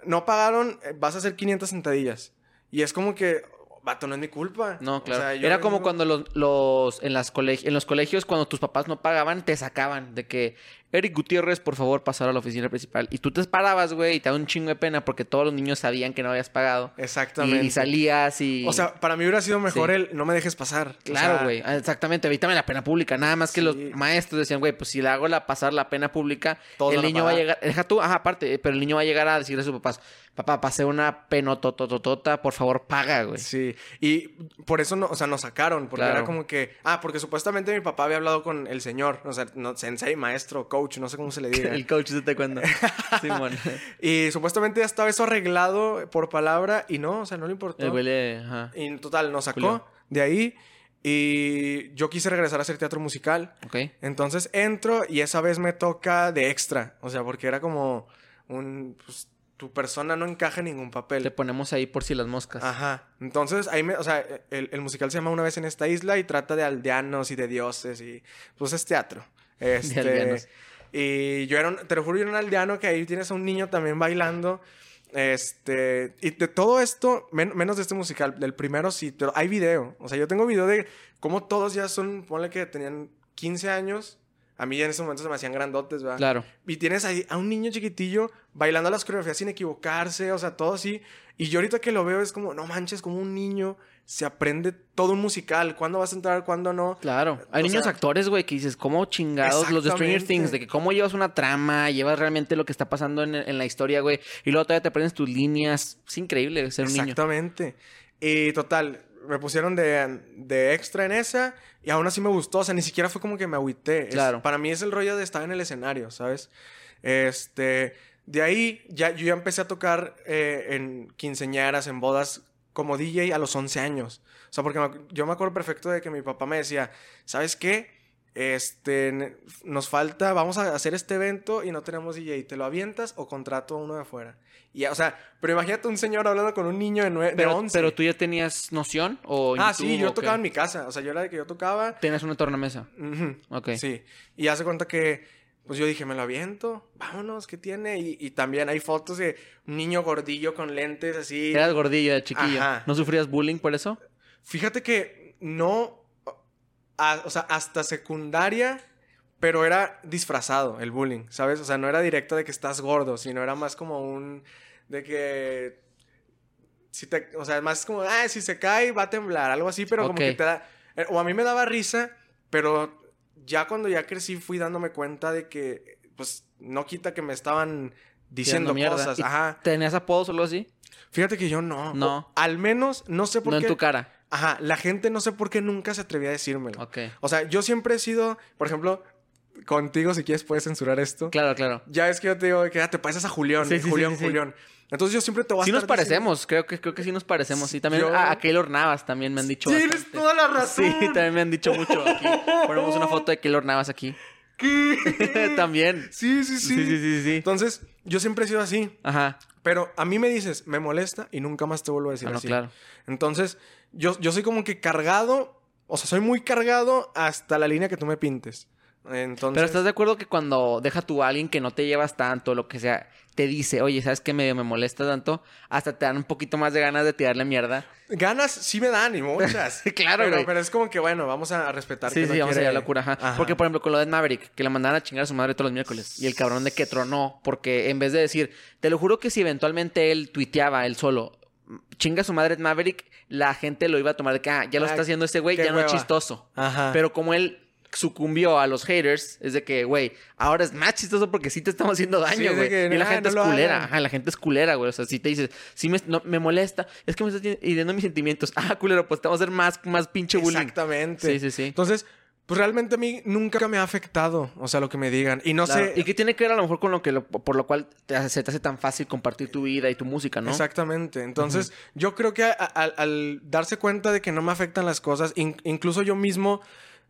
no pagaron, eh, vas a hacer 500 sentadillas. Y es como que, vato, no es mi culpa. No, claro. Era como cuando los, los, en, las en los colegios, cuando tus papás no pagaban, te sacaban de que, Eric Gutiérrez, por favor, pasar a la oficina principal. Y tú te parabas, güey, y te da un chingo de pena porque todos los niños sabían que no habías pagado. Exactamente. Y, salías y... O sea, para mí hubiera sido mejor el no me dejes pasar. Claro, güey. exactamente. Evítame la pena pública. Nada más que los maestros decían, güey, pues si le hago la pasar la pena pública, el niño va a llegar... Deja tú, ajá, aparte, pero el niño va a llegar a decirle a sus papás, papá, pasé una penotototota, por favor, paga, güey. Sí. Y por eso, no, o sea, nos sacaron. Porque era como que... Ah, porque supuestamente mi papá había hablado con el señor. O sea, no, sensei, maestro, coach, no sé cómo se le diga. el coach de taekwondo. Simón. y supuestamente ya estaba eso arreglado por palabra y no, o sea, no le importó. El huele. Y en total, nos sacó de ahí. Y yo quise regresar a hacer teatro musical. Ok. Entonces entro y esa vez me toca de extra. O sea, porque era como un... tu persona no encaja en ningún papel. Te ponemos ahí por si las moscas. Ajá. Entonces, ahí me, o sea, el, el, musical se llama Una vez en esta isla y trata de aldeanos y de dioses y pues es teatro. Este, de aldeanos. Y yo era un, te lo juro, yo era un aldeano que ahí tienes a un niño también bailando. Este, y de todo esto, menos de este musical, del primero sí, pero hay video. O sea, yo tengo video de cómo todos ya son, ponle que tenían 15 años. A mí ya en ese momento se me hacían grandotes, ¿verdad? Claro. Y tienes ahí a un niño chiquitillo bailando las coreografías sin equivocarse, o sea, todo así. Y yo ahorita que lo veo es como, no manches, como un niño se aprende todo un musical. ¿Cuándo vas a entrar? ¿Cuándo no? Claro. Hay niños actores, güey, que dices, ¿cómo chingados? Los de Stranger Things, de que cómo llevas una trama, llevas realmente lo que está pasando en, la historia, güey. Y luego todavía te aprendes tus líneas. Es increíble ser un niño. Exactamente. Y total, me pusieron de, de, extra en esa y aún así me gustó. O sea, ni siquiera fue como que me agüité. Claro. para mí es el rollo de estar en el escenario, ¿sabes? Este. De ahí ya, yo ya empecé a tocar eh, en quinceñeras, en bodas como DJ a los 11 años. O sea, porque yo me acuerdo perfecto de que mi papá me decía, ¿sabes qué? Este, nos falta, vamos a hacer este evento y no tenemos DJ. ¿Te lo avientas o contrato a uno de afuera? Y, o sea, pero imagínate un señor hablando con un niño de, 9, pero, 11. ¿Pero tú ya tenías noción? O ah, sí, yo tocaba en mi casa. O sea, yo era de que yo tocaba. ¿Tenías una tornamesa? Ok. Sí. Y hace cuenta que pues yo dije, me lo aviento, vámonos, ¿qué tiene? Y, también hay fotos de un niño gordillo con lentes así. Eras gordillo de chiquillo. ¿No sufrías bullying por eso? Fíjate que no, o sea, hasta secundaria, pero era disfrazado el bullying, ¿sabes? O sea, no era directo de que estás gordo, sino era más como un, de que, si te, o sea, más como, ah, si se cae va a temblar, algo así, pero como que te da, eh, o a mí me daba risa, pero ya cuando ya crecí fui dándome cuenta de que, pues, no quita que me estaban diciendo cosas. Ajá. ¿Tenías apodos o algo así? Fíjate que yo no. No. al menos, no sé por qué. No en tu cara. Ajá, la gente no sé por qué nunca se atrevía a decírmelo. Ok. O sea, yo siempre he sido, por ejemplo, contigo, si quieres, puedes censurar esto. Claro, claro. Ya es que yo te digo que ya te pareces a Julián. Sí, sí, Julián, Julián. Entonces yo siempre te voy a Sí nos parecemos, creo que creo que sí nos parecemos. Sí, también a, Keylor Navas también me han dicho Tienes toda la razón. Sí, también me han dicho mucho aquí. Ponemos una foto de Keylor Navas aquí. ¿Qué? también. Sí, sí, sí. Sí, sí, sí, sí. Entonces, yo siempre he sido así. Ajá. Pero a mí me dices, me molesta y nunca más te vuelvo a decir ah, no, así. claro. Entonces, yo, yo soy como que cargado, o sea, soy muy cargado hasta la línea que tú me pintes. Pero estás de acuerdo que cuando deja tú a alguien que no te llevas tanto, lo que sea, te dice, oye, ¿sabes qué medio me molesta tanto? Hasta te dan un poquito más de ganas de tirarle mierda. Ganas sí me dan y muchas. claro, pero, pero, es como que bueno, vamos a respetar. Sí, sí, vamos a la cura. Porque, por ejemplo, con lo de Maverick, que le mandaban a chingar a su madre todos los miércoles. Y el cabrón de que tronó, porque en vez de decir, te lo juro que si eventualmente él tuiteaba él solo, chinga a su madre Maverick, la gente lo iba a tomar de que, ah, ya lo está haciendo ese güey, ya no es chistoso. Ajá. Pero como él sucumbió a los haters es de que, güey, ahora es más chistoso porque sí te estamos haciendo daño, güey. y la gente es culera. Ajá, la gente es culera, güey. O sea, si te dices, sí me, me molesta, es que me estás hiriendo mis sentimientos. Ah, culero, pues te vamos a hacer más, más pinche bullying. Exactamente. Sí, sí, sí. Entonces, Pues realmente a mí nunca me ha afectado, o sea, lo que me digan. Y no sé... ¿Y qué tiene que ver a lo mejor con lo que, por lo cual te hace, se te hace tan fácil compartir tu vida y tu música, ¿no? Exactamente. Entonces, yo creo que al darse cuenta de que no me afectan las cosas, incluso yo mismo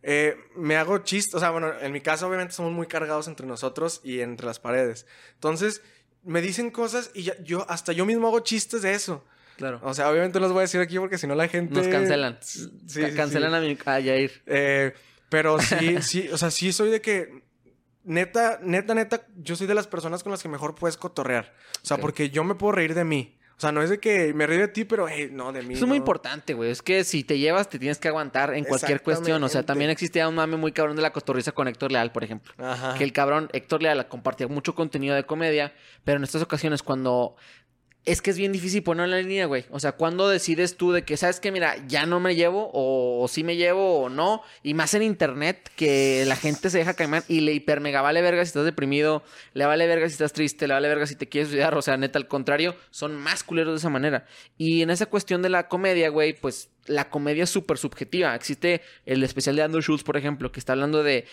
eh, me hago chistes. O sea, bueno, en mi caso obviamente somos muy cargados entre nosotros y entre las paredes. Entonces, me dicen cosas y yo hasta yo mismo hago chistes de eso. Claro. O sea, obviamente los voy a decir aquí porque si no la gente... Nos cancelan. Sí, cancelan a mi a Yair. Eh, pero sí, sí, o sea, sí soy de que neta, neta, neta, yo soy de las personas con las que mejor puedes cotorrear. O sea, porque yo me puedo reír de mí. O sea, no es de que me río de ti, pero no, de mí. Eso es muy importante, güey. Es que si te llevas, te tienes que aguantar en cualquier cuestión. O sea, también existía un mame muy cabrón de la cotorriza con Héctor Leal, por ejemplo. Ajá. Que el cabrón, Héctor Leal, compartía mucho contenido de comedia, pero en estas ocasiones, cuando es que es bien difícil poner la línea, güey. O sea, ¿cuándo decides tú de que, sabes que, mira, ya no me llevo, o, sí me llevo, o no? Y más en internet, que la gente se deja caer y le hiper mega vale verga si estás deprimido, le vale verga si estás triste, le vale verga si te quieres suicidar. O sea, neta, al contrario, son más culeros de esa manera. Y en esa cuestión de la comedia, güey, pues la comedia es súper subjetiva. Existe el especial de Andrew Schultz, por ejemplo, que está hablando de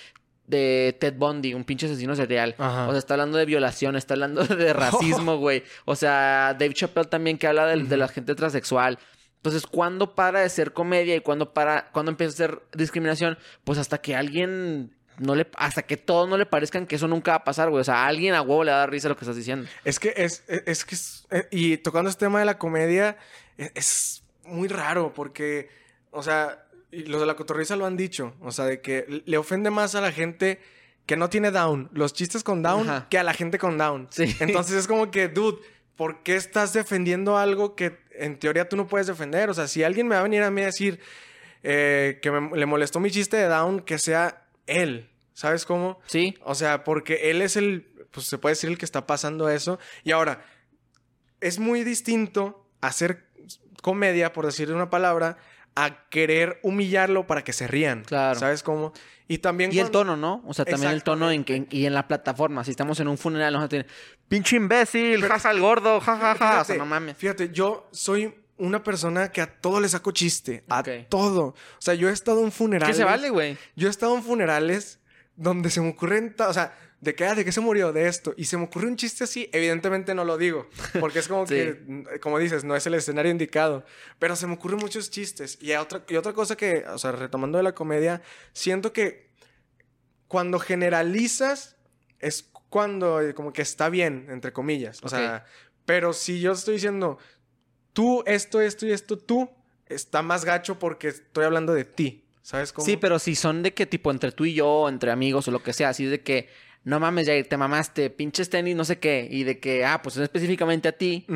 de Ted Bundy, un pinche asesino serial. O sea, está hablando de violación, está hablando de racismo, güey. O sea, Dave Chappelle también que habla de, la gente transexual. Entonces, ¿cuándo para de ser comedia y cuándo para, cuándo empieza a ser discriminación? Pues hasta que alguien no le, hasta que todos no le parezcan que eso nunca va a pasar, güey. O sea, a alguien a huevo le da risa lo que estás diciendo. Es que es, es, que eh, y tocando este tema de la comedia, es, es muy raro porque, o sea, y los de la cotorriza lo han dicho, o sea, de que le ofende más a la gente que no tiene down, los chistes con down, que a la gente con down. Sí. Entonces es como que, dude, ¿por qué estás defendiendo algo que en teoría tú no puedes defender? O sea, si alguien me va a venir a mí a decir eh, que le molestó mi chiste de down, que sea él, ¿sabes cómo? Sí. O sea, porque él es el, pues se puede decir el que está pasando eso. Y ahora, es muy distinto hacer comedia, por decir una palabra, a querer humillarlo para que se rían. Claro. ¿Sabes cómo? Y también. Y el tono, ¿no? O sea, también el tono en que, y en la plataforma. Si estamos en un funeral, no tiene. Pinche imbécil, jaja el gordo, jajaja. Ja, ja. o sea, no mames. Fíjate, yo soy una persona que a todo le saco chiste. A todo. O sea, yo he estado en funerales. ¿Qué se vale, güey? Yo he estado en funerales donde se me ocurren. O sea, de qué, ah, de qué se murió, de esto. Y se me ocurre un chiste así, evidentemente no lo digo, porque es como que, como dices, no es el escenario indicado, pero se me ocurren muchos chistes. Y otra, y otra cosa que, o sea, retomando de la comedia, siento que cuando generalizas es cuando eh, como que está bien, entre comillas. O sea, pero si yo estoy diciendo, tú, esto, esto y esto, tú, está más gacho porque estoy hablando de ti. ¿Sabes cómo? Sí, pero si son de que tipo entre tú y yo, entre amigos o lo que sea, así de que no mames, Jair, te mamaste, pinches tenis, no sé qué, y de que, ah, pues es específicamente a ti,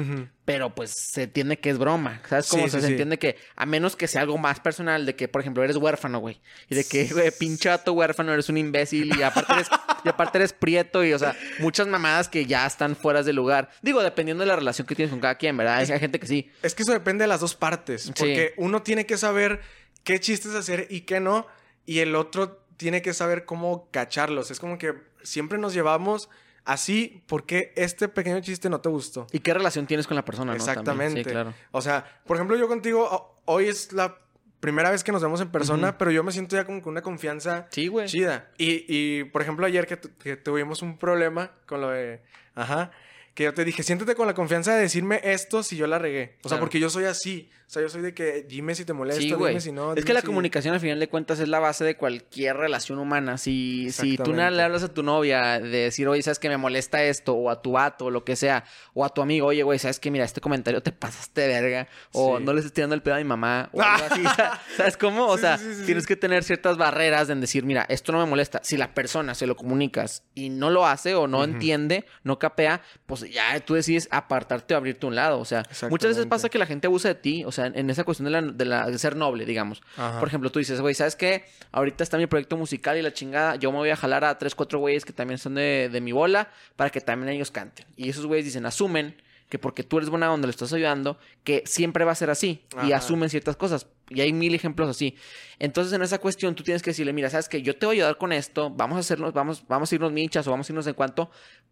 pero pues se entiende que es broma, ¿sabes cómo? se entiende que, a menos que sea algo más personal, de que, por ejemplo, eres huérfano, güey, y de que, güey, pinche vato huérfano, eres un imbécil, y aparte eres, y aparte eres prieto, y, o sea, muchas mamadas que ya están fuera de lugar. Digo, dependiendo de la relación que tienes con cada quien, ¿verdad? Hay gente que sí. Es que eso depende de las dos partes, porque uno tiene que saber qué chistes hacer y qué no, y el otro tiene que saber cómo cacharlos. Es como que siempre nos llevamos así porque este pequeño chiste no te gustó. ¿Y qué relación tienes con la persona? Exactamente. claro. O sea, por ejemplo, yo contigo, hoy es la primera vez que nos vemos en persona, pero yo me siento ya como con una confianza chida. Y, y, por ejemplo, ayer que, que, tuvimos un problema con lo de... Ajá que yo te dije, siéntete con la confianza de decirme esto si yo la regué. O sea, porque yo soy así. O sea, yo soy de que dime si te molesta, dime si no. Es que la comunicación al final de cuentas es la base de cualquier relación humana. Si, si tú le hablas a tu novia de decir, oye, sabes que me molesta esto, o a tu vato, o lo que sea, o a tu amigo, oye, güey, sabes que mira, este comentario te pasaste de verga, o no le estás tirando el pedo a mi mamá, o algo así. ¿Sabes cómo? O sea, tienes que tener ciertas barreras en decir, mira, esto no me molesta. Si la persona se lo comunicas y no lo hace, o no entiende, no capea, pues ya tú decides apartarte o abrirte un lado. O sea, muchas veces pasa que la gente abusa de ti, o sea, en esa cuestión de, la, de, ser noble, digamos. Por ejemplo, tú dices, güey, ¿sabes qué? Ahorita está mi proyecto musical y la chingada, yo me voy a jalar a tres, cuatro güeyes que también son de, de mi bola para que también ellos canten. Y esos güeyes dicen, asumen que porque tú eres buena donde le estás ayudando, que siempre va a ser así y asumen ciertas cosas. Y hay mil ejemplos así. Entonces, en esa cuestión, tú tienes que decirle, mira, sabes que yo te voy a ayudar con esto, vamos a hacernos, vamos, vamos a irnos michas o vamos a irnos en cuanto,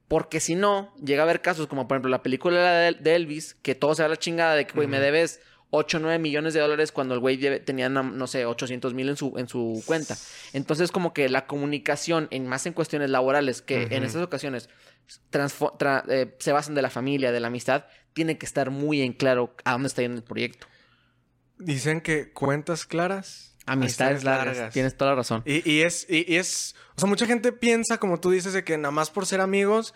porque si no, llega a haber casos como, por ejemplo, la película de Elvis, que todo se da la chingada de que, güey, me debes 8 o 9 millones de dólares cuando el güey tenía, no sé, 800 mil en su, en su cuenta. Entonces, como que la comunicación, en, más en cuestiones laborales, que en esas ocasiones eh, se basan de la familia, de la amistad, tiene que estar muy en claro a dónde está yendo el proyecto. Dicen que cuentas claras. Amistades largas. Tienes toda la razón. Y, es, y, es. O sea, mucha gente piensa, como tú dices, de que nada más por ser amigos.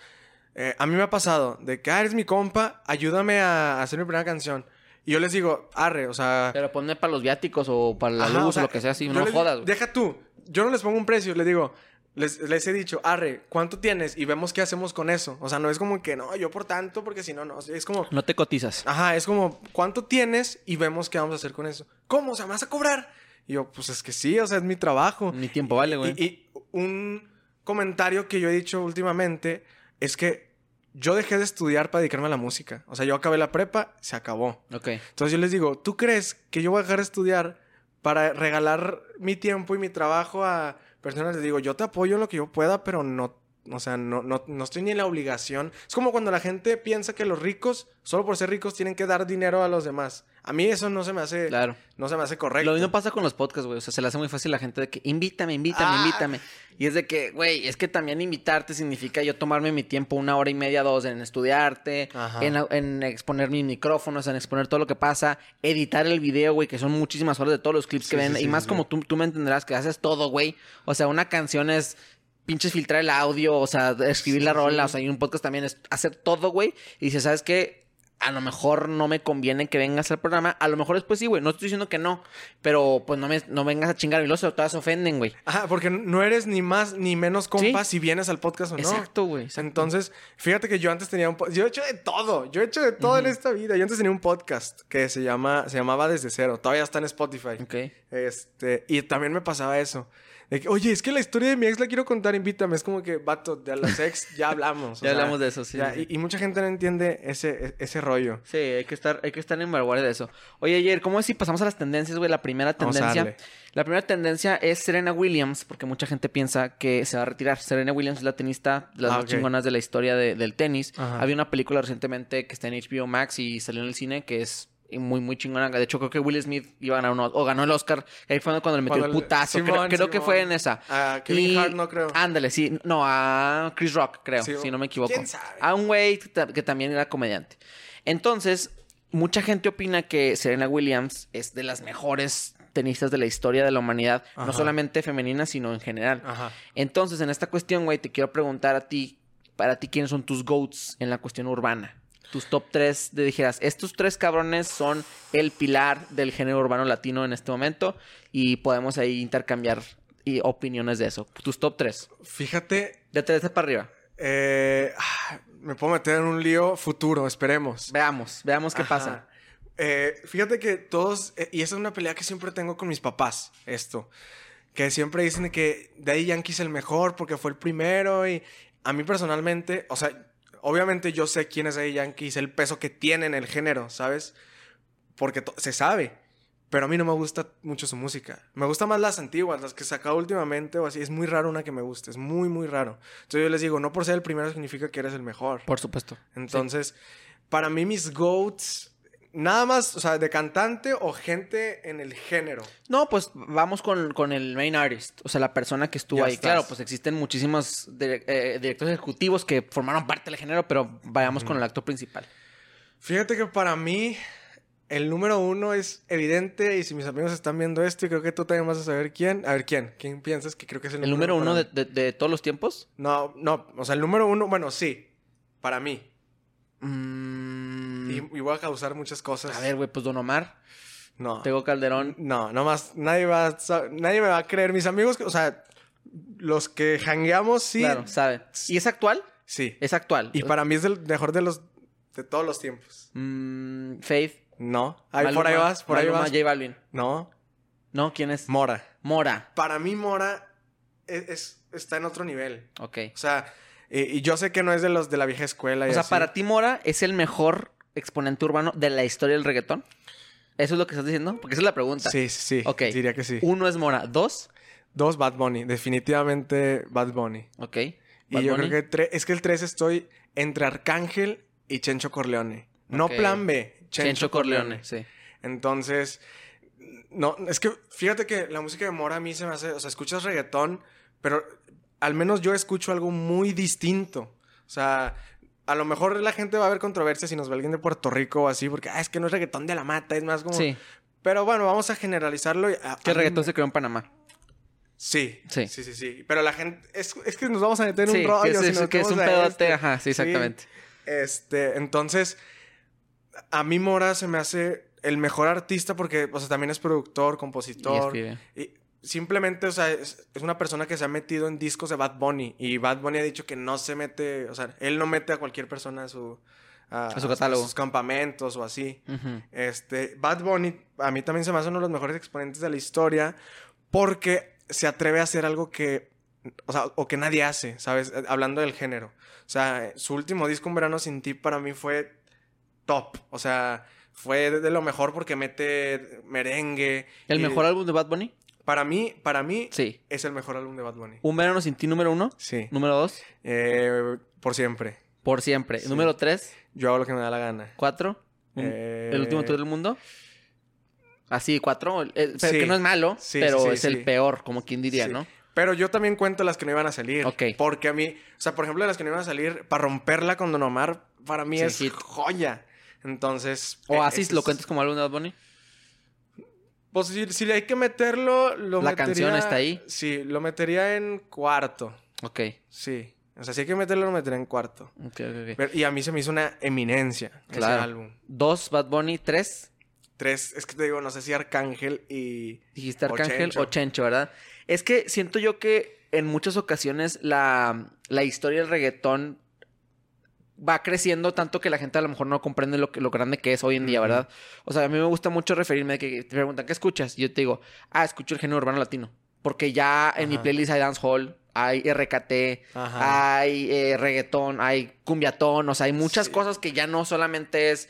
Eh, a mí me ha pasado de que, ah, eres mi compa, ayúdame a hacer mi primera canción. Y yo les digo, arre, o sea. Pero ponme para los viáticos o para la luz o, lo que sea así, no jodas. Deja tú. Yo no les pongo un precio, les digo, les, les, he dicho, arre, ¿cuánto tienes? Y vemos qué hacemos con eso. O sea, no es como que, no, yo por tanto, porque si no, no. Es como... No te cotizas. Ajá, es como, ¿cuánto tienes? Y vemos qué vamos a hacer con eso. ¿Cómo? O sea, ¿me vas a cobrar? Y yo, pues es que sí, o sea, es mi trabajo. Mi tiempo vale, güey. Y, y, un comentario que yo he dicho últimamente es que yo dejé de estudiar para dedicarme a la música. O sea, yo acabé la prepa, se acabó. Ok. Entonces yo les digo, ¿tú crees que yo voy a dejar de estudiar para regalar mi tiempo y mi trabajo a personas les digo, yo te apoyo en lo que yo pueda, pero no, o sea, no, no, no estoy ni en la obligación. Es como cuando la gente piensa que los ricos, solo por ser ricos, tienen que dar dinero a los demás. A mí eso no se me hace. Claro. No se me hace correcto. Lo mismo pasa con los podcasts, güey. O sea, se le hace muy fácil a la gente de que invítame, invítame, ah. invítame. Y es de que, güey, es que también invitarte significa yo tomarme mi tiempo una hora y media, dos en estudiarte, en, en, exponer mis micrófonos, en exponer todo lo que pasa, editar el video, güey, que son muchísimas horas de todos los clips que ven. y más como tú, tú me entenderás que haces todo, güey. O sea, una canción es pinches filtrar el audio, o sea, escribir la rola, o sea, y un podcast también es hacer todo, güey. Y dices, ¿sabes qué? A lo mejor no me conviene que vengas al programa. A lo mejor después sí, güey. No estoy diciendo que no. Pero pues no, me, no vengas a chingar. Y los todas se ofenden, güey. Ajá, porque no eres ni más ni menos compa si vienes al podcast o no. Exacto, güey. Entonces, fíjate que yo antes tenía un podcast. Yo he hecho de todo. Yo he hecho de todo en esta vida. Yo antes tenía un podcast que se, llama, se llamaba Desde Cero. Todavía está en Spotify. Ok. Este, y también me pasaba eso. Oye, es que la historia de mi ex la quiero contar, invítame. Es como que, vato, de las ex ya hablamos. ya hablamos de eso, sí. y, mucha gente no entiende ese, ese rollo. Sí, hay que estar, hay que estar en vanguardia de eso. Oye, ayer, ¿cómo es si pasamos a las tendencias, güey? La primera tendencia. La primera tendencia es Serena Williams, porque mucha gente piensa que se va a retirar. Serena Williams es la tenista, de las ah, más chingonas de la historia del tenis. Había una película recientemente que está en HBO Max y salió en el cine que es muy, muy chingona. De hecho, creo que Will Smith iba a ganar uno, o ganó el Oscar. Ahí fue cuando le metió el putazo. creo, que fue en esa. A Kevin Hart, no creo. Ándale, sí. No, a Chris Rock, creo, si no me equivoco. A un güey que también era comediante. Entonces, mucha gente opina que Serena Williams es de las mejores tenistas de la historia de la humanidad, no solamente femenina, sino en general. Entonces, en esta cuestión, güey, te quiero preguntar a ti, para ti, ¿quiénes son tus GOATs en la cuestión urbana? Tus top tres de dijeras, estos tres cabrones son el pilar del género urbano latino en este momento y podemos ahí intercambiar y opiniones de eso. Tus top tres. Fíjate. De tres para arriba. Eh, me puedo meter en un lío futuro, esperemos. Veamos, veamos qué pasa. Eh, fíjate que todos, eh, y esa es una pelea que siempre tengo con mis papás, esto, que siempre dicen que Daddy Yankee es el mejor porque fue el primero y a mí personalmente, o sea, obviamente yo sé quién es Daddy Yankee, sé el peso que tiene en el género, ¿sabes? Porque se sabe. Pero a mí no me gusta mucho su música. Me gustan más las antiguas, las que sacado últimamente o así. Es muy raro una que me guste, es muy, muy raro. Entonces yo les digo, no por ser el primero significa que eres el mejor. Por supuesto. Entonces, para mí mis GOATs, nada más, o sea, de cantante o gente en el género. No, pues vamos con, con el main artist, o sea, la persona que estuvo ahí. Claro, pues existen muchísimos eh, directores ejecutivos que formaron parte del género, pero vayamos con el actor principal. Fíjate que para mí el número uno es evidente y si mis amigos están viendo esto y creo que tú también vas a saber quién. A ver, ¿quién? ¿Quién piensas que creo que es el, ¿El número, uno de, todos los tiempos? No, no. O sea, el número uno, bueno, sí. Para mí. Mm. Y, voy a causar muchas cosas. A ver, güey, pues Don Omar. No. Tengo Calderón. No, nomás nadie va nadie me va a creer. Mis amigos, o sea, los que jangueamos, sí. Claro, sabe. ¿Y es actual? Sí. Es actual. Y para mí es el mejor de los de todos los tiempos. Mm, Faith. No. Ahí, por ahí vas, por ahí vas. J Balvin. No. No, ¿quién es? Mora. Mora. Para mí Mora es, está en otro nivel. Ok. O sea, y, yo sé que no es de los de la vieja escuela. o sea, para ti Mora es el mejor exponente urbano de la historia del reggaetón. ¿Eso es lo que estás diciendo? Porque esa es la pregunta. Sí, sí, sí. Ok. Diría que sí. Uno es Mora. ¿Dos? Dos, Bad Bunny. Definitivamente Bad Bunny. Ok. y yo creo que tres... es que el tres estoy entre Arcángel y Chencho Corleone. No plan B. Chencho, Corleone. sí. Entonces, no, es que fíjate que la música de Mora a mí se me hace, o sea, escuchas reggaetón, pero al menos yo escucho algo muy distinto. O sea, a lo mejor la gente va a ver controversia si nos ve alguien de Puerto Rico o así, porque ah, es que no es reggaetón de la mata, es más como. Sí. Pero bueno, vamos a generalizarlo. ¿Qué reggaetón se creó en Panamá? Sí, sí, sí, sí, sí. Pero la gente, es, que nos vamos a meter en un rollo. Sí, que es un pedote, ajá, sí, exactamente. Este, entonces, a mí Mora se me hace el mejor artista porque, o sea, también es productor, compositor. Y, simplemente, o sea, es, una persona que se ha metido en discos de Bad Bunny. Y Bad Bunny ha dicho que no se mete, o sea, él no mete a cualquier persona a su... A, su catálogo. A sus campamentos o así. Este, Bad Bunny a mí también se me hace uno de los mejores exponentes de la historia porque se atreve a hacer algo que, o sea, o que nadie hace, ¿sabes? Hablando del género. O sea, su último disco, Un Verano Sin Ti, para mí fue top. O sea, fue de, lo mejor porque mete merengue. ¿El mejor álbum de Bad Bunny? Para mí, para mí, sí. es el mejor álbum de Bad Bunny. ¿Un verano sin ti número uno? Sí. ¿Número dos? Eh, por siempre. Por siempre. ¿Número tres? Yo hago lo que me da la gana. ¿Cuatro? Eh, ¿El último tour del mundo? Así, cuatro. Eh, que no es malo, pero es el peor, como quien diría, ¿no? Pero yo también cuento las que no iban a salir. Ok. Porque a mí, o sea, por ejemplo, las que no iban a salir, para romperla con Don Omar, para mí es joya. Entonces. ¿Oasis lo cuentas como álbum de Bad Bunny? Pues si, si hay que meterlo, lo ¿La canción está ahí? Sí, lo metería en cuarto. Ok. Sí. O sea, si hay que meterlo, lo metería en cuarto. Ok, ok, ok. y a mí se me hizo una eminencia ese álbum. Dos, Bad Bunny, tres. Tres, es que te digo, no sé si Arcángel y. Dijiste Arcángel o Chencho, ¿verdad? Es que siento yo que en muchas ocasiones la, la historia del reggaetón va creciendo tanto que la gente a lo mejor no comprende lo, que, lo grande que es hoy en día, ¿verdad? O sea, a mí me gusta mucho referirme a que te preguntan, ¿qué escuchas? Y yo te digo, ah, escucho el género urbano latino. Porque ya en mi playlist hay dancehall, hay RKT, hay eh, reggaetón, hay cumbiatón, o sea, hay muchas cosas que ya no solamente es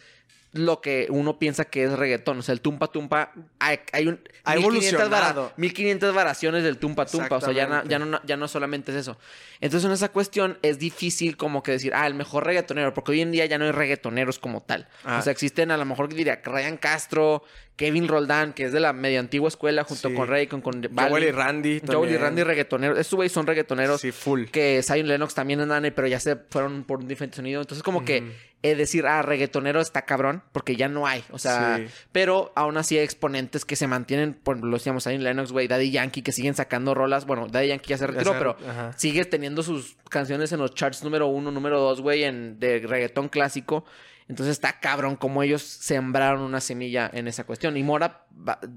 lo que uno piensa que es reggaetón. O sea, el tumpa tumpa, hay, hay un... Ha 1500, 1500 variaciones del tumpa tumpa. O sea, ya no, ya, no, ya no solamente es eso. Entonces, en esa cuestión es difícil como que decir, ah, el mejor reggaetonero. Porque hoy en día ya no hay reggaetoneros como tal. O ah. sea, existen a lo mejor, diría, Ryan Castro, Kevin Roldán, que es de la media antigua escuela, junto con Ray, con, con Joel y Randy. Joel y Randy reggaetoneros. Estos güeyes son reggaetoneros. Sí, full. Que Zion Lennox también andan, pero ya se fueron por un diferente sonido. Entonces, como que es decir, ah, reggaetonero está cabrón, porque ya no hay. O sea, pero aún así hay exponentes que se mantienen, por lo decíamos ahí en Lennox, güey, Daddy Yankee, que siguen sacando rolas. Bueno, Daddy Yankee ya se retiró, pero sigue teniendo sus canciones en los charts número uno, número dos, güey, en, de reggaetón clásico. Entonces está cabrón como ellos sembraron una semilla en esa cuestión. Y Mora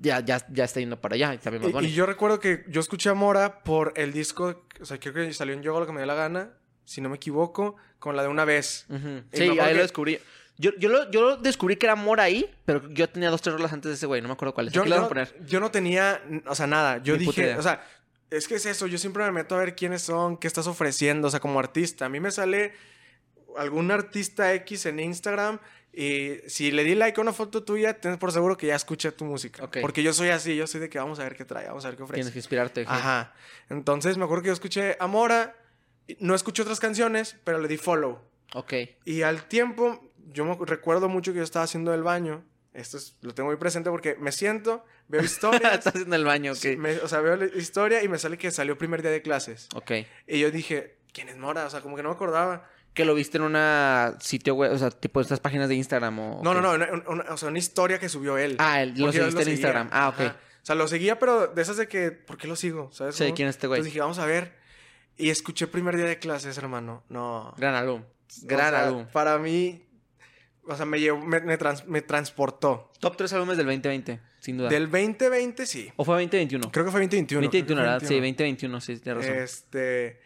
ya, ya, ya está yendo para allá. Y, y, yo recuerdo que yo escuché a Mora por el disco, o sea, creo que salió en Yoga lo que me dio la gana si no me equivoco, con la de una vez. Sí, ahí lo descubrí. Yo, yo, lo, yo descubrí que era amor ahí, pero yo tenía dos, tres rolas antes de ese güey, no me acuerdo cuáles. Yo, no, yo no tenía, o sea, nada. Yo dije, o sea, es que es eso, yo siempre me meto a ver quiénes son, qué estás ofreciendo, o sea, como artista. A mí me sale algún artista X en Instagram y si le di like a una foto tuya, ten por seguro que ya escuché tu música. Porque yo soy así, yo soy de que vamos a ver qué trae, vamos a ver qué ofrece. Tienes que inspirarte. Ajá. Entonces me acuerdo que yo escuché Amora no escuché otras canciones, pero le di follow. Ok. Y al tiempo, yo me recuerdo mucho que yo estaba haciendo el baño. Esto lo tengo muy presente porque me siento, veo historia. Estás haciendo el baño, ok. o sea, veo la historia y me sale que salió primer día de clases. Ok. Y yo dije, ¿quién es Mora? O sea, como que no me acordaba. Que lo viste en una sitio web, o sea, tipo estas páginas de Instagram o... No, no, no, o sea, una historia que subió él. Ah, él, lo seguiste en Instagram. Ah, ok. O sea, lo seguía, pero de esas de que, ¿por qué lo sigo? ¿Sabes? Sí, ¿quién es este güey? Entonces dije, vamos a ver. Y escuché primer día de clases, hermano. No. Gran álbum. Gran álbum. Para mí, o sea, me, llevó, me, me, transportó. Top 3 álbumes del 2020, sin duda. Del 2020, sí. ¿O fue 2021? Creo que fue 2021. 2021, ¿verdad? Sí, 2021, sí, tienes razón. Este.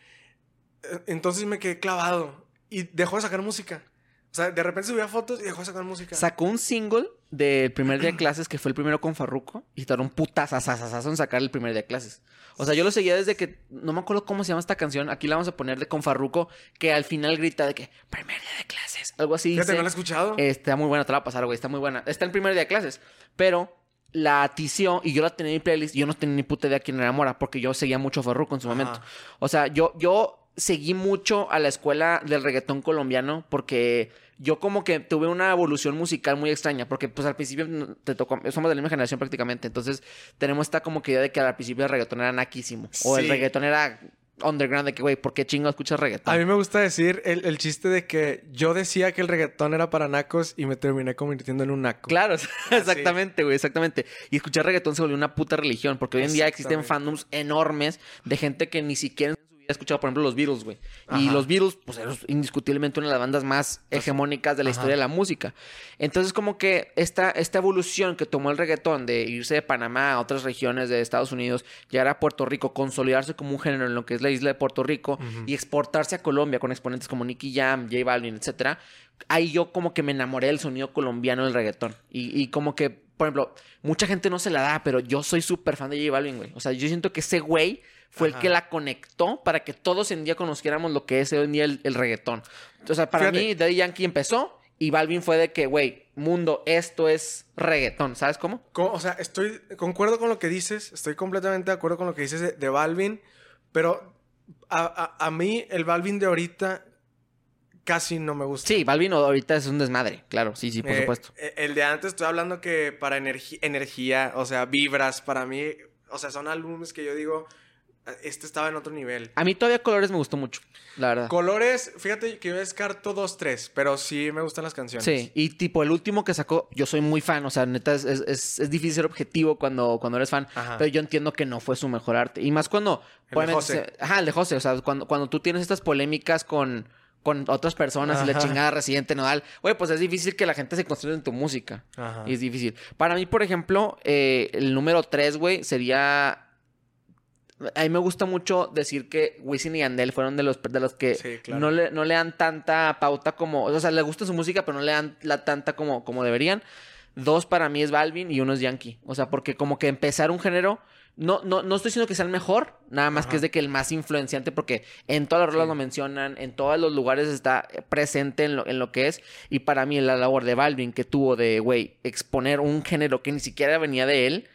Entonces me quedé clavado. Y dejó de sacar música. O sea, de repente subía fotos y dejó de sacar música. Sacó un single del primer día de clases, que fue el primero con Farruko, y un putazazazazo en sacar el primer día de clases. O sea, yo lo seguía desde que. No me acuerdo cómo se llama esta canción. Aquí la vamos a poner de con Farruko, que al final grita de que primer día de clases. Algo así. Fíjate, no la he escuchado. Está muy buena, te la va a pasar, güey. Está muy buena. Está en primer día de clases. Pero la atició y yo la tenía en mi playlist. Yo no tenía ni puta idea quién era Mora, porque yo seguía mucho a Farruko en su momento. O sea, yo, yo seguí mucho a la escuela del reggaetón colombiano porque yo como que tuve una evolución musical muy extraña, porque pues al principio te tocó, somos de la misma generación prácticamente, entonces tenemos esta como que idea de que al principio el reggaetón era naquísimo, o el reggaetón era underground de que, güey, ¿por qué chingo escuchas reggaetón? A mí me gusta decir el, chiste de que yo decía que el reggaetón era para nacos y me terminé convirtiendo en un naco. Claro, exactamente, güey, exactamente. Y escuchar reggaetón se volvió una puta religión, porque hoy en día existen fandoms enormes de gente que ni siquiera he escuchado, por ejemplo, los Beatles, güey. Y los Beatles, pues, es indiscutiblemente una de las bandas más hegemónicas de la historia de la música. Entonces, como que esta, esta evolución que tomó el reggaetón de irse de Panamá a otras regiones de Estados Unidos, llegar a Puerto Rico, consolidarse como un género en lo que es la isla de Puerto Rico y exportarse a Colombia con exponentes como Nicky Jam, J Balvin, etcétera, ahí yo como que me enamoré del sonido colombiano del reggaetón. Y, y como que, por ejemplo, mucha gente no se la da, pero yo soy súper fan de J Balvin, güey. O sea, yo siento que ese güey fue el que la conectó para que todos en día conociéramos lo que es hoy en día el, reggaetón. O sea, para mí, Daddy Yankee empezó y Balvin fue de que, güey, mundo, esto es reggaetón. ¿Sabes cómo? O sea, estoy, concuerdo con lo que dices, estoy completamente de acuerdo con lo que dices de, Balvin, pero a, mí el Balvin de ahorita casi no me gusta. Sí, Balvin ahorita es un desmadre, claro, sí, sí, por eh, supuesto. Eh, el de antes estoy hablando que para energía, o sea, vibras, para mí, o sea, son álbumes que yo digo, este estaba en otro nivel. A mí todavía Colores me gustó mucho, la verdad. Colores, fíjate que yo descarto dos, tres, pero sí me gustan las canciones. Sí, y tipo el último que sacó, yo soy muy fan, o sea, neta, es, es, difícil ser objetivo cuando, cuando eres fan, pero yo entiendo que no fue su mejor arte. Y más cuando... El de José. Ajá, el de José, o sea, cuando, cuando tú tienes estas polémicas con con otras personas y la chingada residente nodal, güey, pues es difícil que la gente se construya en tu música. Ajá. Y es difícil. Para mí, por ejemplo, eh, el número tres, güey, sería a mí me gusta mucho decir que Wisin y Andel fueron de los, de los que no, le, no le dan tanta pauta como. O sea, le gusta su música, pero no le dan la tanta como, como deberían. Dos para mí es Balvin y uno es Yankee. O sea, porque como que empezar un género. No, no, no estoy diciendo que sea el mejor, nada más que es de que el más influenciante, porque en todas las rolas lo mencionan, en todos los lugares está presente en lo, en lo que es. Y para mí, la labor de Balvin que tuvo de, güey, exponer un género que ni siquiera venía de él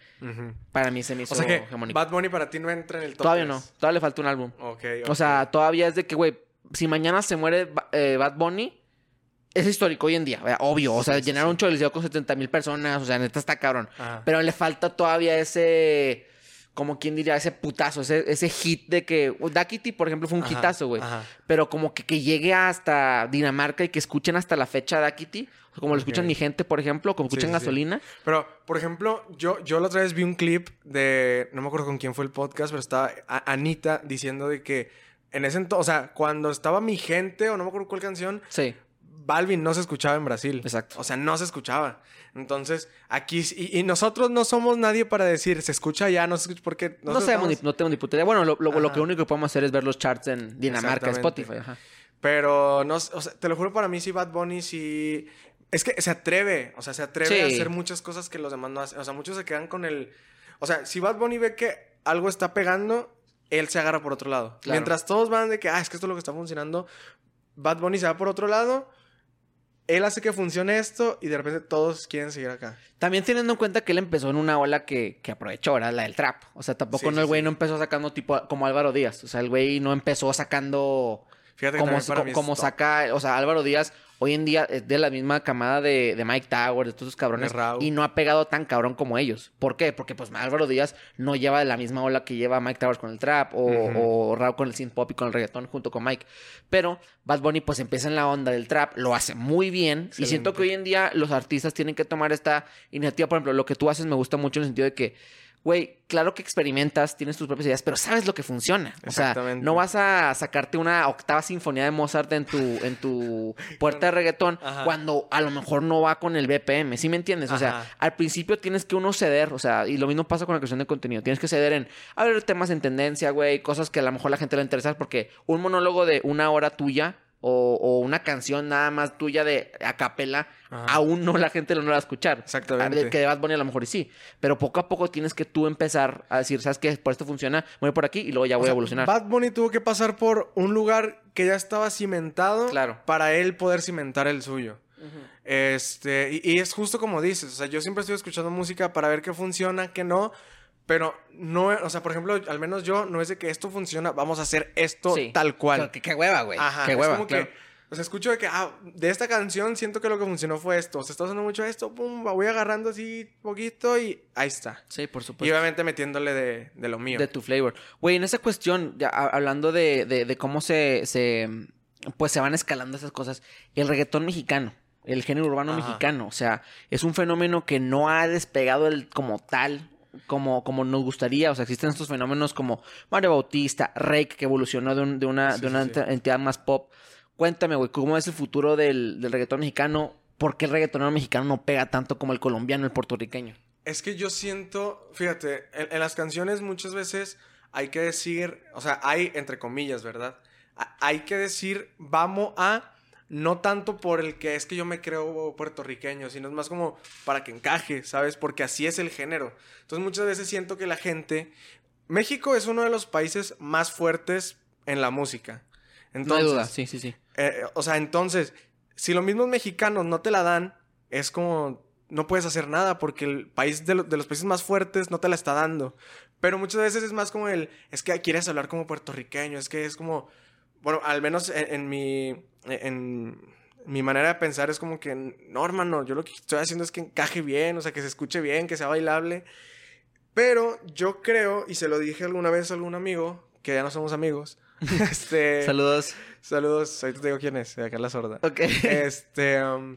para mí se me hizo o sea que Bad Bunny para ti no entra en el top Todavía no. Todavía le falta un álbum. O sea, todavía es de que, güey, si mañana se muere eh, Bad Bunny, es histórico hoy en día, obvio. O sea, llenar un choliseo con 70 mil personas, o sea, neta está cabrón. Pero le falta todavía ese como quien diría, ese putazo, ese, ese hit de que. Dakity, por ejemplo, fue un hitazo, güey. Pero como que, que llegue hasta Dinamarca y que escuchen hasta la fecha Dakity. Como lo escuchan mi gente, por ejemplo, como escuchan gasolina. Pero, por ejemplo, yo, yo la otra vez vi un clip de. No me acuerdo con quién fue el podcast, pero estaba Anita diciendo de que. En ese entonces, o sea, cuando estaba mi gente, o no me acuerdo cuál canción. Sí. Balvin no se escuchaba en Brasil. Exacto. O sea, no se escuchaba. Entonces, aquí, y, nosotros no somos nadie para decir, se escucha ya, no se escucha, porque... No, sabemos, ni, no tengo ni puta idea. Bueno, lo, lo, que único que podemos hacer es ver los charts en Dinamarca, Spotify. Ajá. Pero, no, o sea, te lo juro, para mí sí Bad Bunny sí... Es que se atreve, o sea, se atreve a hacer muchas cosas que los demás no hacen. O sea, muchos se quedan con el... O sea, si Bad Bunny ve que algo está pegando, él se agarra por otro lado. Mientras todos van de que, ah, es que esto es lo que está funcionando, Bad Bunny se va por otro lado él hace que funcione esto y de repente todos quieren seguir acá. También teniendo en cuenta que él empezó en una ola que, que aprovechó, ¿verdad? La del trap. O sea, tampoco no, el güey no empezó sacando tipo como Álvaro Díaz. O sea, el güey no empezó sacando Fíjate como, como saca, o sea, Álvaro Díaz hoy en día es de la misma camada de, Mike Tower, de todos esos cabrones, y no ha pegado tan cabrón como ellos. ¿Por qué? Porque pues Álvaro Díaz no lleva la misma ola que lleva Mike Towers con el trap o, Raúl con el synth pop y con el reggaetón junto con Mike. Pero Bad Bunny pues empieza en la onda del trap, lo hace muy bien y siento que hoy en día los artistas tienen que tomar esta iniciativa. Por ejemplo, lo que tú haces me gusta mucho en el sentido de que güey, claro que experimentas, tienes tus propias ideas, pero sabes lo que funciona. O sea, no vas a sacarte una octava sinfonía de Mozart en tu, en tu puerta de reggaetón cuando a lo mejor no va con el BPM, ¿sí me entiendes? O sea, al principio tienes que uno ceder, o sea, y lo mismo pasa con la creación de contenido. Tienes que ceder en, a ver, temas en tendencia, güey, cosas que a lo mejor la gente le interesa, porque un monólogo de una hora tuya o, una canción nada más tuya de a capela, aún no la gente lo no va a escuchar. Exactamente. Que de Bad Bunny a lo mejor y sí. Pero poco a poco tienes que tú empezar a decir, ¿sabes qué? Por esto funciona, voy por aquí y luego ya voy a evolucionar. Bad Bunny tuvo que pasar por un lugar que ya estaba cimentado claro. para él poder cimentar el suyo. Este, y, y, es justo como dices, o sea, yo siempre estoy escuchando música para ver qué funciona, qué no, Pero no, o sea, por ejemplo, al menos yo, no es de que esto funciona, vamos a hacer esto tal cual. Qué, hueva, güey. Ajá. Qué hueva. Es como que, o sea, escucho de que, ah, de esta canción siento que lo que funcionó fue esto. O sea, está usando mucho esto, pum, voy agarrando así poquito y ahí está. Sí, por supuesto. Y obviamente metiéndole de, de lo mío. De tu flavor. Güey, en esa cuestión, ya hablando de, de, cómo se, se, pues se van escalando esas cosas, el reggaetón mexicano el género urbano mexicano. O sea, es un fenómeno que no ha despegado el, como tal como, como nos gustaría. O sea, existen estos fenómenos como Mario Bautista, Rake, que evolucionó de, de una, de una entidad más pop. Cuéntame, güey, ¿cómo es el futuro del, del reggaetón mexicano? ¿Por qué el reggaetonero mexicano no pega tanto como el colombiano, el puertorriqueño? Es que yo siento, fíjate, en, las canciones muchas veces hay que decir, o sea, hay entre comillas, ¿verdad? hay que decir, vamos a no tanto por el que es que yo me creo puertorriqueño, sino es más como para que encaje, ¿sabes? Porque así es el género. Entonces muchas veces siento que la gente... México es uno de los países más fuertes en la música. Entonces, no hay duda, sí, sí, sí. Eh, o sea, entonces, si los mismos mexicanos no te la dan, es como no puedes hacer nada porque el país de, de, los países más fuertes no te la está dando. Pero muchas veces es más como el, es que quieres hablar como puertorriqueño, es que es como, bueno, al menos en, mi, en mi manera de pensar es como que, no, hermano, yo lo que estoy haciendo es que encaje bien, o sea, que se escuche bien, que sea bailable. Pero yo creo, y se lo dije alguna vez a algún amigo, que ya no somos amigos. este, saludos. Saludos, ahorita te digo quién es, de acá la sorda. Ok. Este, um,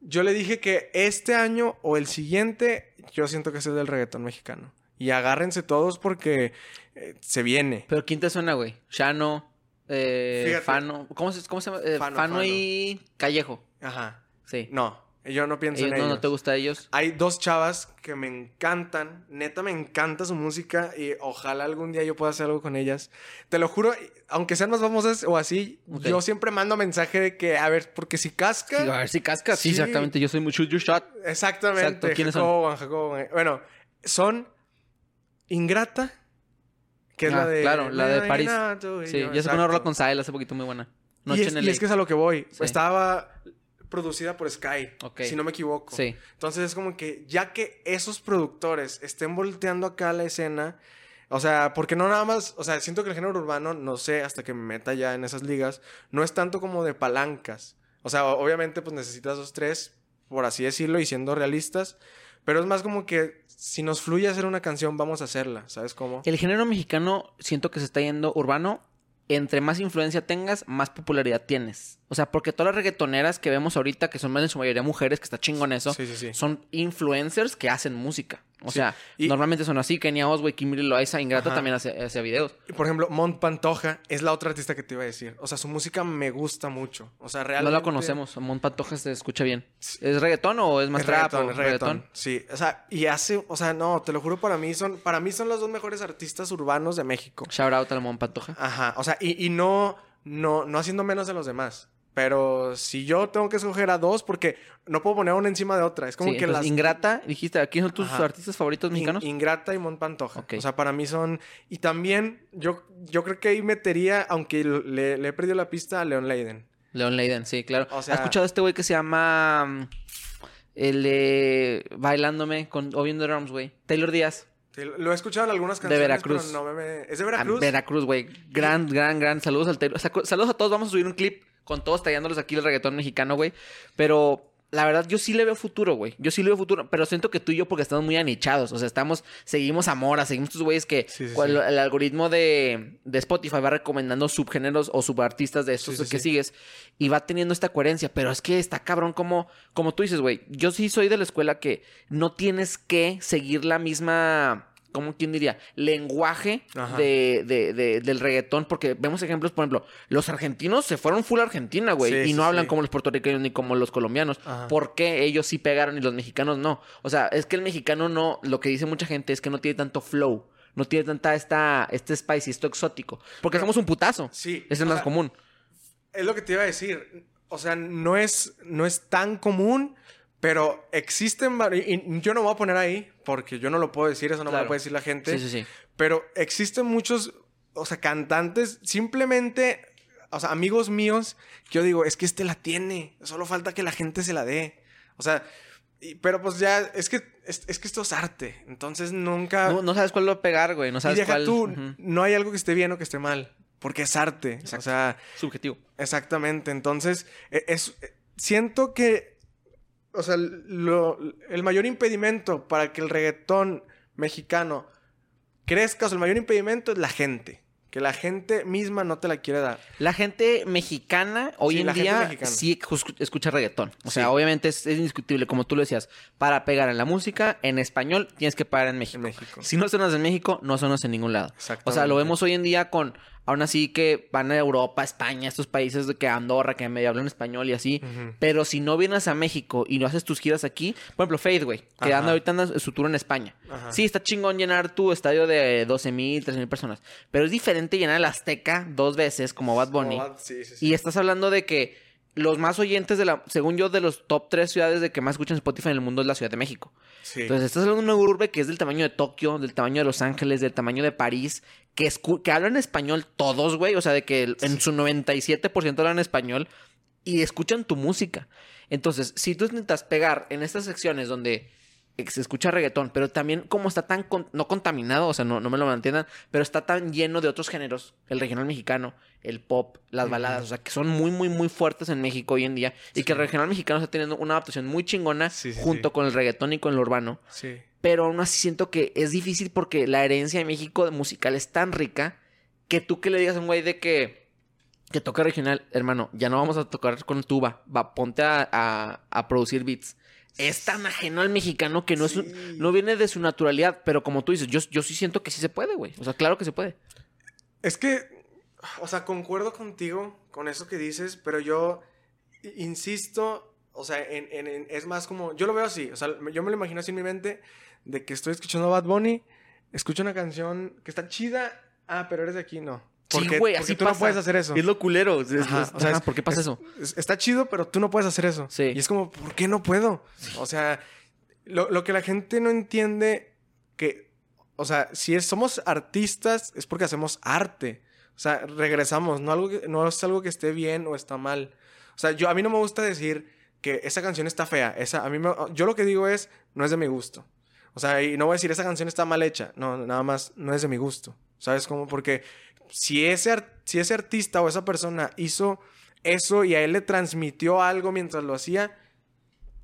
yo le dije que este año o el siguiente, yo siento que es el del reggaetón mexicano. Y agárrense todos porque eh, se viene. Pero ¿quién te suena, güey? Shano. Eh, Fano. ¿Cómo se, cómo se llama? Eh, Fano, y Callejo. Ajá. Sí. No, yo no pienso en ellos. ¿No te gusta ellos? Hay dos chavas que me encantan. Neta, me encanta su música y ojalá algún día yo pueda hacer algo con ellas. Te lo juro, aunque sean más famosas o así, yo siempre mando mensaje de que, a ver, porque si casca. a ver si casca. Sí, exactamente. Yo soy muy shoot your shot. Exactamente. ¿Quiénes son? Bueno, son Ingrata que es la ah, de. Claro, la de París. Sí, ya se una rola con Sahel hace poquito muy buena. Noche y, es, en el y es que es a lo que voy. Estaba producida por Sky, si no me equivoco. Sí. Entonces es como que ya que esos productores estén volteando acá la escena, o sea, porque no nada más, o sea, siento que el género urbano, no sé, hasta que me meta ya en esas ligas, no es tanto como de palancas. O sea, obviamente pues necesitas dos, tres, por así decirlo, y siendo realistas, pero es más como que si nos fluye hacer una canción, vamos a hacerla, ¿sabes cómo? El género mexicano siento que se está yendo urbano. Entre más influencia tengas, más popularidad tienes. O sea, porque todas las reggaetoneras que vemos ahorita, que son en su mayoría mujeres, que está chingón eso, son influencers que hacen música. O sea, normalmente son así. Kenia Oswey, Kimberly Loaiza, Ingrata también hace, hace, videos. Y por ejemplo, Mont Pantoja es la otra artista que te iba a decir. O sea, su música me gusta mucho. O sea, realmente... No la conocemos. Mont Pantoja se escucha bien. ¿Es reggaetón o es más es trap? Reggaetón, es reggaetón. Sí. O sea, y hace... O sea, no, te lo juro, para mí son... Para mí son los dos mejores artistas urbanos de México. Shout out a Mont Pantoja. Ajá. O sea, y, y no... No, no haciendo menos de los demás. Pero si yo tengo que escoger a dos, porque no puedo poner una encima de otra. Es como que las. Ingrata, dijiste, ¿quiénes son tus artistas favoritos mexicanos? Ingrata y Mon Pantoja. O sea, para mí son. Y también, yo, yo creo que ahí metería, aunque le, he perdido la pista, a Leon Leiden. Leon Leiden, sí, claro. ¿Has escuchado a este güey que se llama. Mm, el de. Bailándome con O Drums, güey? Taylor Díaz. Lo he escuchado en algunas canciones. De Veracruz. Pero no me... ¿Es de Veracruz? Veracruz, güey. Gran, gran, gran. Saludos al Taylor. saludos a todos. Vamos a subir un clip con todos tallándolos aquí el reggaetón mexicano, güey. Pero la verdad, yo sí le veo futuro, güey. Yo sí le veo futuro, pero siento que tú y yo, porque estamos muy anichados. O sea, estamos, seguimos a Mora, seguimos estos güeyes que el, algoritmo de, Spotify va recomendando subgéneros o subartistas de estos que sigues y va teniendo esta coherencia. Pero es que está cabrón, como, como tú dices, güey. Yo sí soy de la escuela que no tienes que seguir la misma ¿cómo quién diría? Lenguaje de, de, del reggaetón, porque vemos ejemplos, por ejemplo, los argentinos se fueron full Argentina, güey, y no hablan como los puertorriqueños ni como los colombianos. ¿Por qué ellos sí pegaron y los mexicanos no? O sea, es que el mexicano no, lo que dice mucha gente es que no tiene tanto flow. No tiene tanta esta, este spicy, esto exótico. Porque somos un putazo. Sí. Es el más común. Es lo que te iba a decir. O sea, no es, no es tan común, pero existen, y yo no me voy a poner ahí, porque yo no lo puedo decir, eso no me lo puede decir la gente. Sí, sí, sí. Pero existen muchos, o sea, cantantes, simplemente, o sea, amigos míos, que yo digo, es que este la tiene, solo falta que la gente se la dé. O sea, pero pues ya, es que, es, que esto es arte. Entonces nunca. No, sabes cuál lo pegar, güey. No sabes y deja tú, no hay algo que esté bien o que esté mal. Porque es arte. O sea. Subjetivo. Exactamente. Entonces, e, es, siento que. O sea, lo, el mayor impedimento para que el reggaetón mexicano crezca, o sea, el mayor impedimento es la gente que la gente misma no te la quiere dar. La gente mexicana hoy en día sí escucha reggaetón. O sea, obviamente es, indiscutible, como tú lo decías, para pegar en la música, en español, tienes que pagar en México. México. Si no sonas en México, no sonas en ningún lado. O sea, lo vemos hoy en día con Aún así que van a Europa, España, estos países de que Andorra, que medio hablan español y así. Pero si no vienes a México y no haces tus giras aquí, por ejemplo, Faith, güey, que anda ahorita anda su tour en España. Sí, está chingón llenar tu estadio de 12 mil, 13 mil personas. Pero es diferente llenar el Azteca dos veces como Bad Bunny. Y estás hablando de que los más oyentes de la, según yo, de los top tres ciudades de que más escuchan Spotify en el mundo es la Ciudad de México. Entonces, estás hablando de una urbe que es del tamaño de Tokio, del tamaño de Los Ángeles, del tamaño de París, que, que hablan español todos, güey. O sea, de que en su 97% hablan español y escuchan tu música. Entonces, si tú intentas pegar en estas secciones donde se escucha reggaetón, pero también como está tan no contaminado, o sea, no, no me lo mantiendan, pero está tan lleno de otros géneros, el regional mexicano, el pop, las baladas, o sea, que son muy, muy, muy fuertes en México hoy en día y que el regional mexicano está teniendo una adaptación muy chingona junto con el reggaetón y con el urbano. Sí. Pero aún así siento que es difícil porque la herencia de México de musical es tan rica que tú que le digas a un güey de que que toca regional, hermano, ya no vamos a tocar con tuba, va, ponte a, a producir beats es tan ajeno al mexicano que no, es no viene de su naturalidad. Pero como tú dices, yo, yo sí siento que sí se puede, güey. O sea, claro que se puede. Es que, o sea, concuerdo contigo con eso que dices, pero yo insisto, o sea, en, en, es más como, yo lo veo así, o sea, yo me lo imagino así en mi mente, de que estoy escuchando Bad Bunny, escucho una canción que está chida, ah, pero eres de aquí, no. Porque, sí, güey, así tú no puedes hacer eso. Es lo culero. o sea, ¿por qué pasa eso? está chido, pero tú no puedes hacer eso. Sí. Y es como, ¿por qué no puedo? O sea, lo, que la gente no entiende que, o sea, si somos artistas es porque hacemos arte. O sea, regresamos, no, algo no es algo que esté bien o está mal. O sea, yo, a mí no me gusta decir que esa canción está fea. Esa, a mí yo lo que digo es, no es de mi gusto. O sea, y no voy a decir, esa canción está mal hecha. No, nada más, no es de mi gusto. ¿Sabes cómo? Porque si ese, si ese artista o esa persona hizo eso y a él le transmitió algo mientras lo hacía,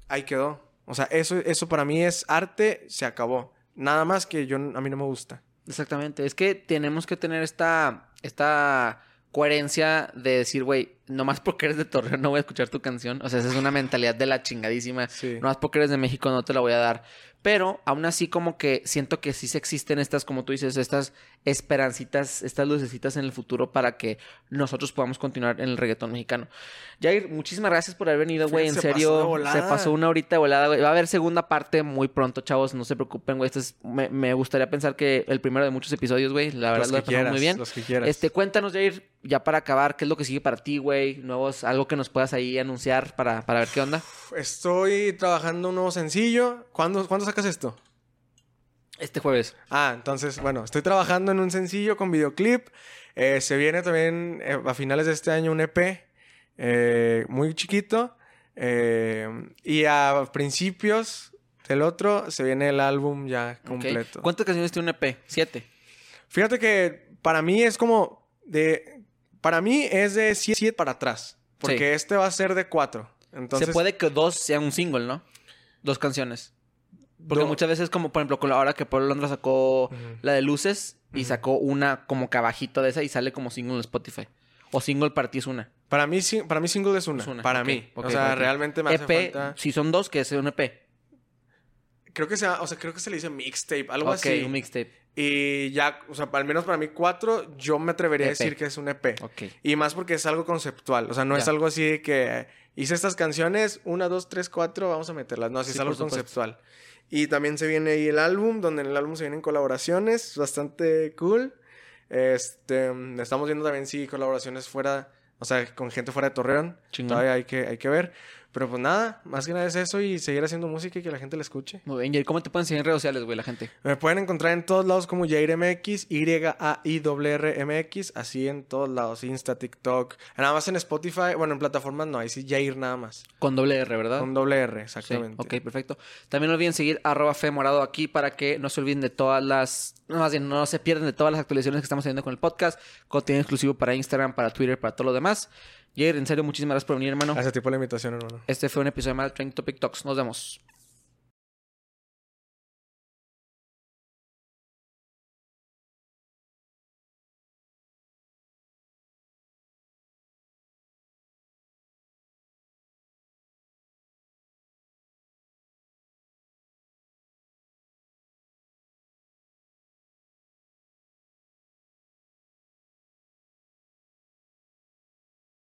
ahí quedó. O sea, eso, eso para mí es arte, se acabó. Nada más que yo, a mí no me gusta. Exactamente. Es que tenemos que tener esta, esta coherencia de decir, güey, nomás porque eres de Torreón no voy a escuchar tu canción. O sea, esa es una mentalidad de la chingadísima. Sí. Nomás porque eres de México no te la voy a dar. Pero aún así como que siento que sí se existen estas, como tú dices, estas esperancitas, estas lucecitas en el futuro para que nosotros podamos continuar en el reggaetón mexicano. Jair, muchísimas gracias por haber venido, güey. En serio, se pasó una horita de volada, güey. Va a haber segunda parte muy pronto, chavos. No se preocupen, güey. Este es, me, gustaría pensar que el primero de muchos episodios, güey. La verdad lo he pasado muy bien. Los que quieras. Este, cuéntanos, Jair, ya para acabar, ¿qué es lo que sigue para ti, güey? Nuevos, algo que nos puedas ahí anunciar para, para ver qué onda. Estoy trabajando un nuevo sencillo. ¿Cuándo, ¿Cuándo sacas esto? Este jueves. Ah, entonces, bueno, estoy trabajando en un sencillo con videoclip. Eh, se viene también eh, a finales de este año un EP eh, muy chiquito. y a principios del otro se viene el álbum ya completo. ¿Cuántas canciones tiene un EP? ¿Siete? Fíjate que para mí es como de... Para mí es de siete para atrás. Porque este va a ser de cuatro. Entonces... Se puede que dos sean un single, ¿no? Dos canciones. Porque muchas veces, como por ejemplo, con la hora que Pablo Londra sacó la de luces y sacó una como cabajito de esa y sale como single en Spotify. O single para ti es una. Para mí, para mí single es una. Para mí. o sea, realmente me hace EP, falta... Si son dos, que es un EP. Creo que, sea, o sea, creo que se le dice mixtape, algo así. un mixtape. Y ya, o sea, al menos para mí cuatro, yo me atrevería a e decir que es un EP. Okay. Y más porque es algo conceptual. O sea, no es algo así de que hice estas canciones, una, dos, tres, cuatro, vamos a meterlas. No, así es algo conceptual. Y también se viene ahí el álbum, donde en el álbum se vienen colaboraciones, bastante cool. Este, estamos viendo también si colaboraciones fuera, o sea, con gente fuera de Torreón. Todavía hay que, hay que ver. Pero pues nada, más que nada es eso y seguir haciendo música y que la gente la escuche. Muy bien, Jair, ¿cómo te pueden seguir en redes sociales, güey, la gente? Me pueden encontrar en todos lados como JairMX, Y-A-I-R-M-X, así en todos lados, Insta, TikTok, nada más en Spotify, bueno, en plataformas no, ahí sí Jair nada más. Con doble R, ¿verdad? Con doble R, exactamente. ok, perfecto. También no olviden seguir arroba Morado aquí para que no se olviden de todas las, no, más bien, no se pierdan de todas las actualizaciones que estamos haciendo con el podcast, contenido exclusivo para Instagram, para Twitter, para todo lo demás. Jair, en serio, muchísimas gracias por venir, hermano. Gracias a ti por la invitación, hermano. Este fue un episodio más de Trending Topic Talks. Nos vemos.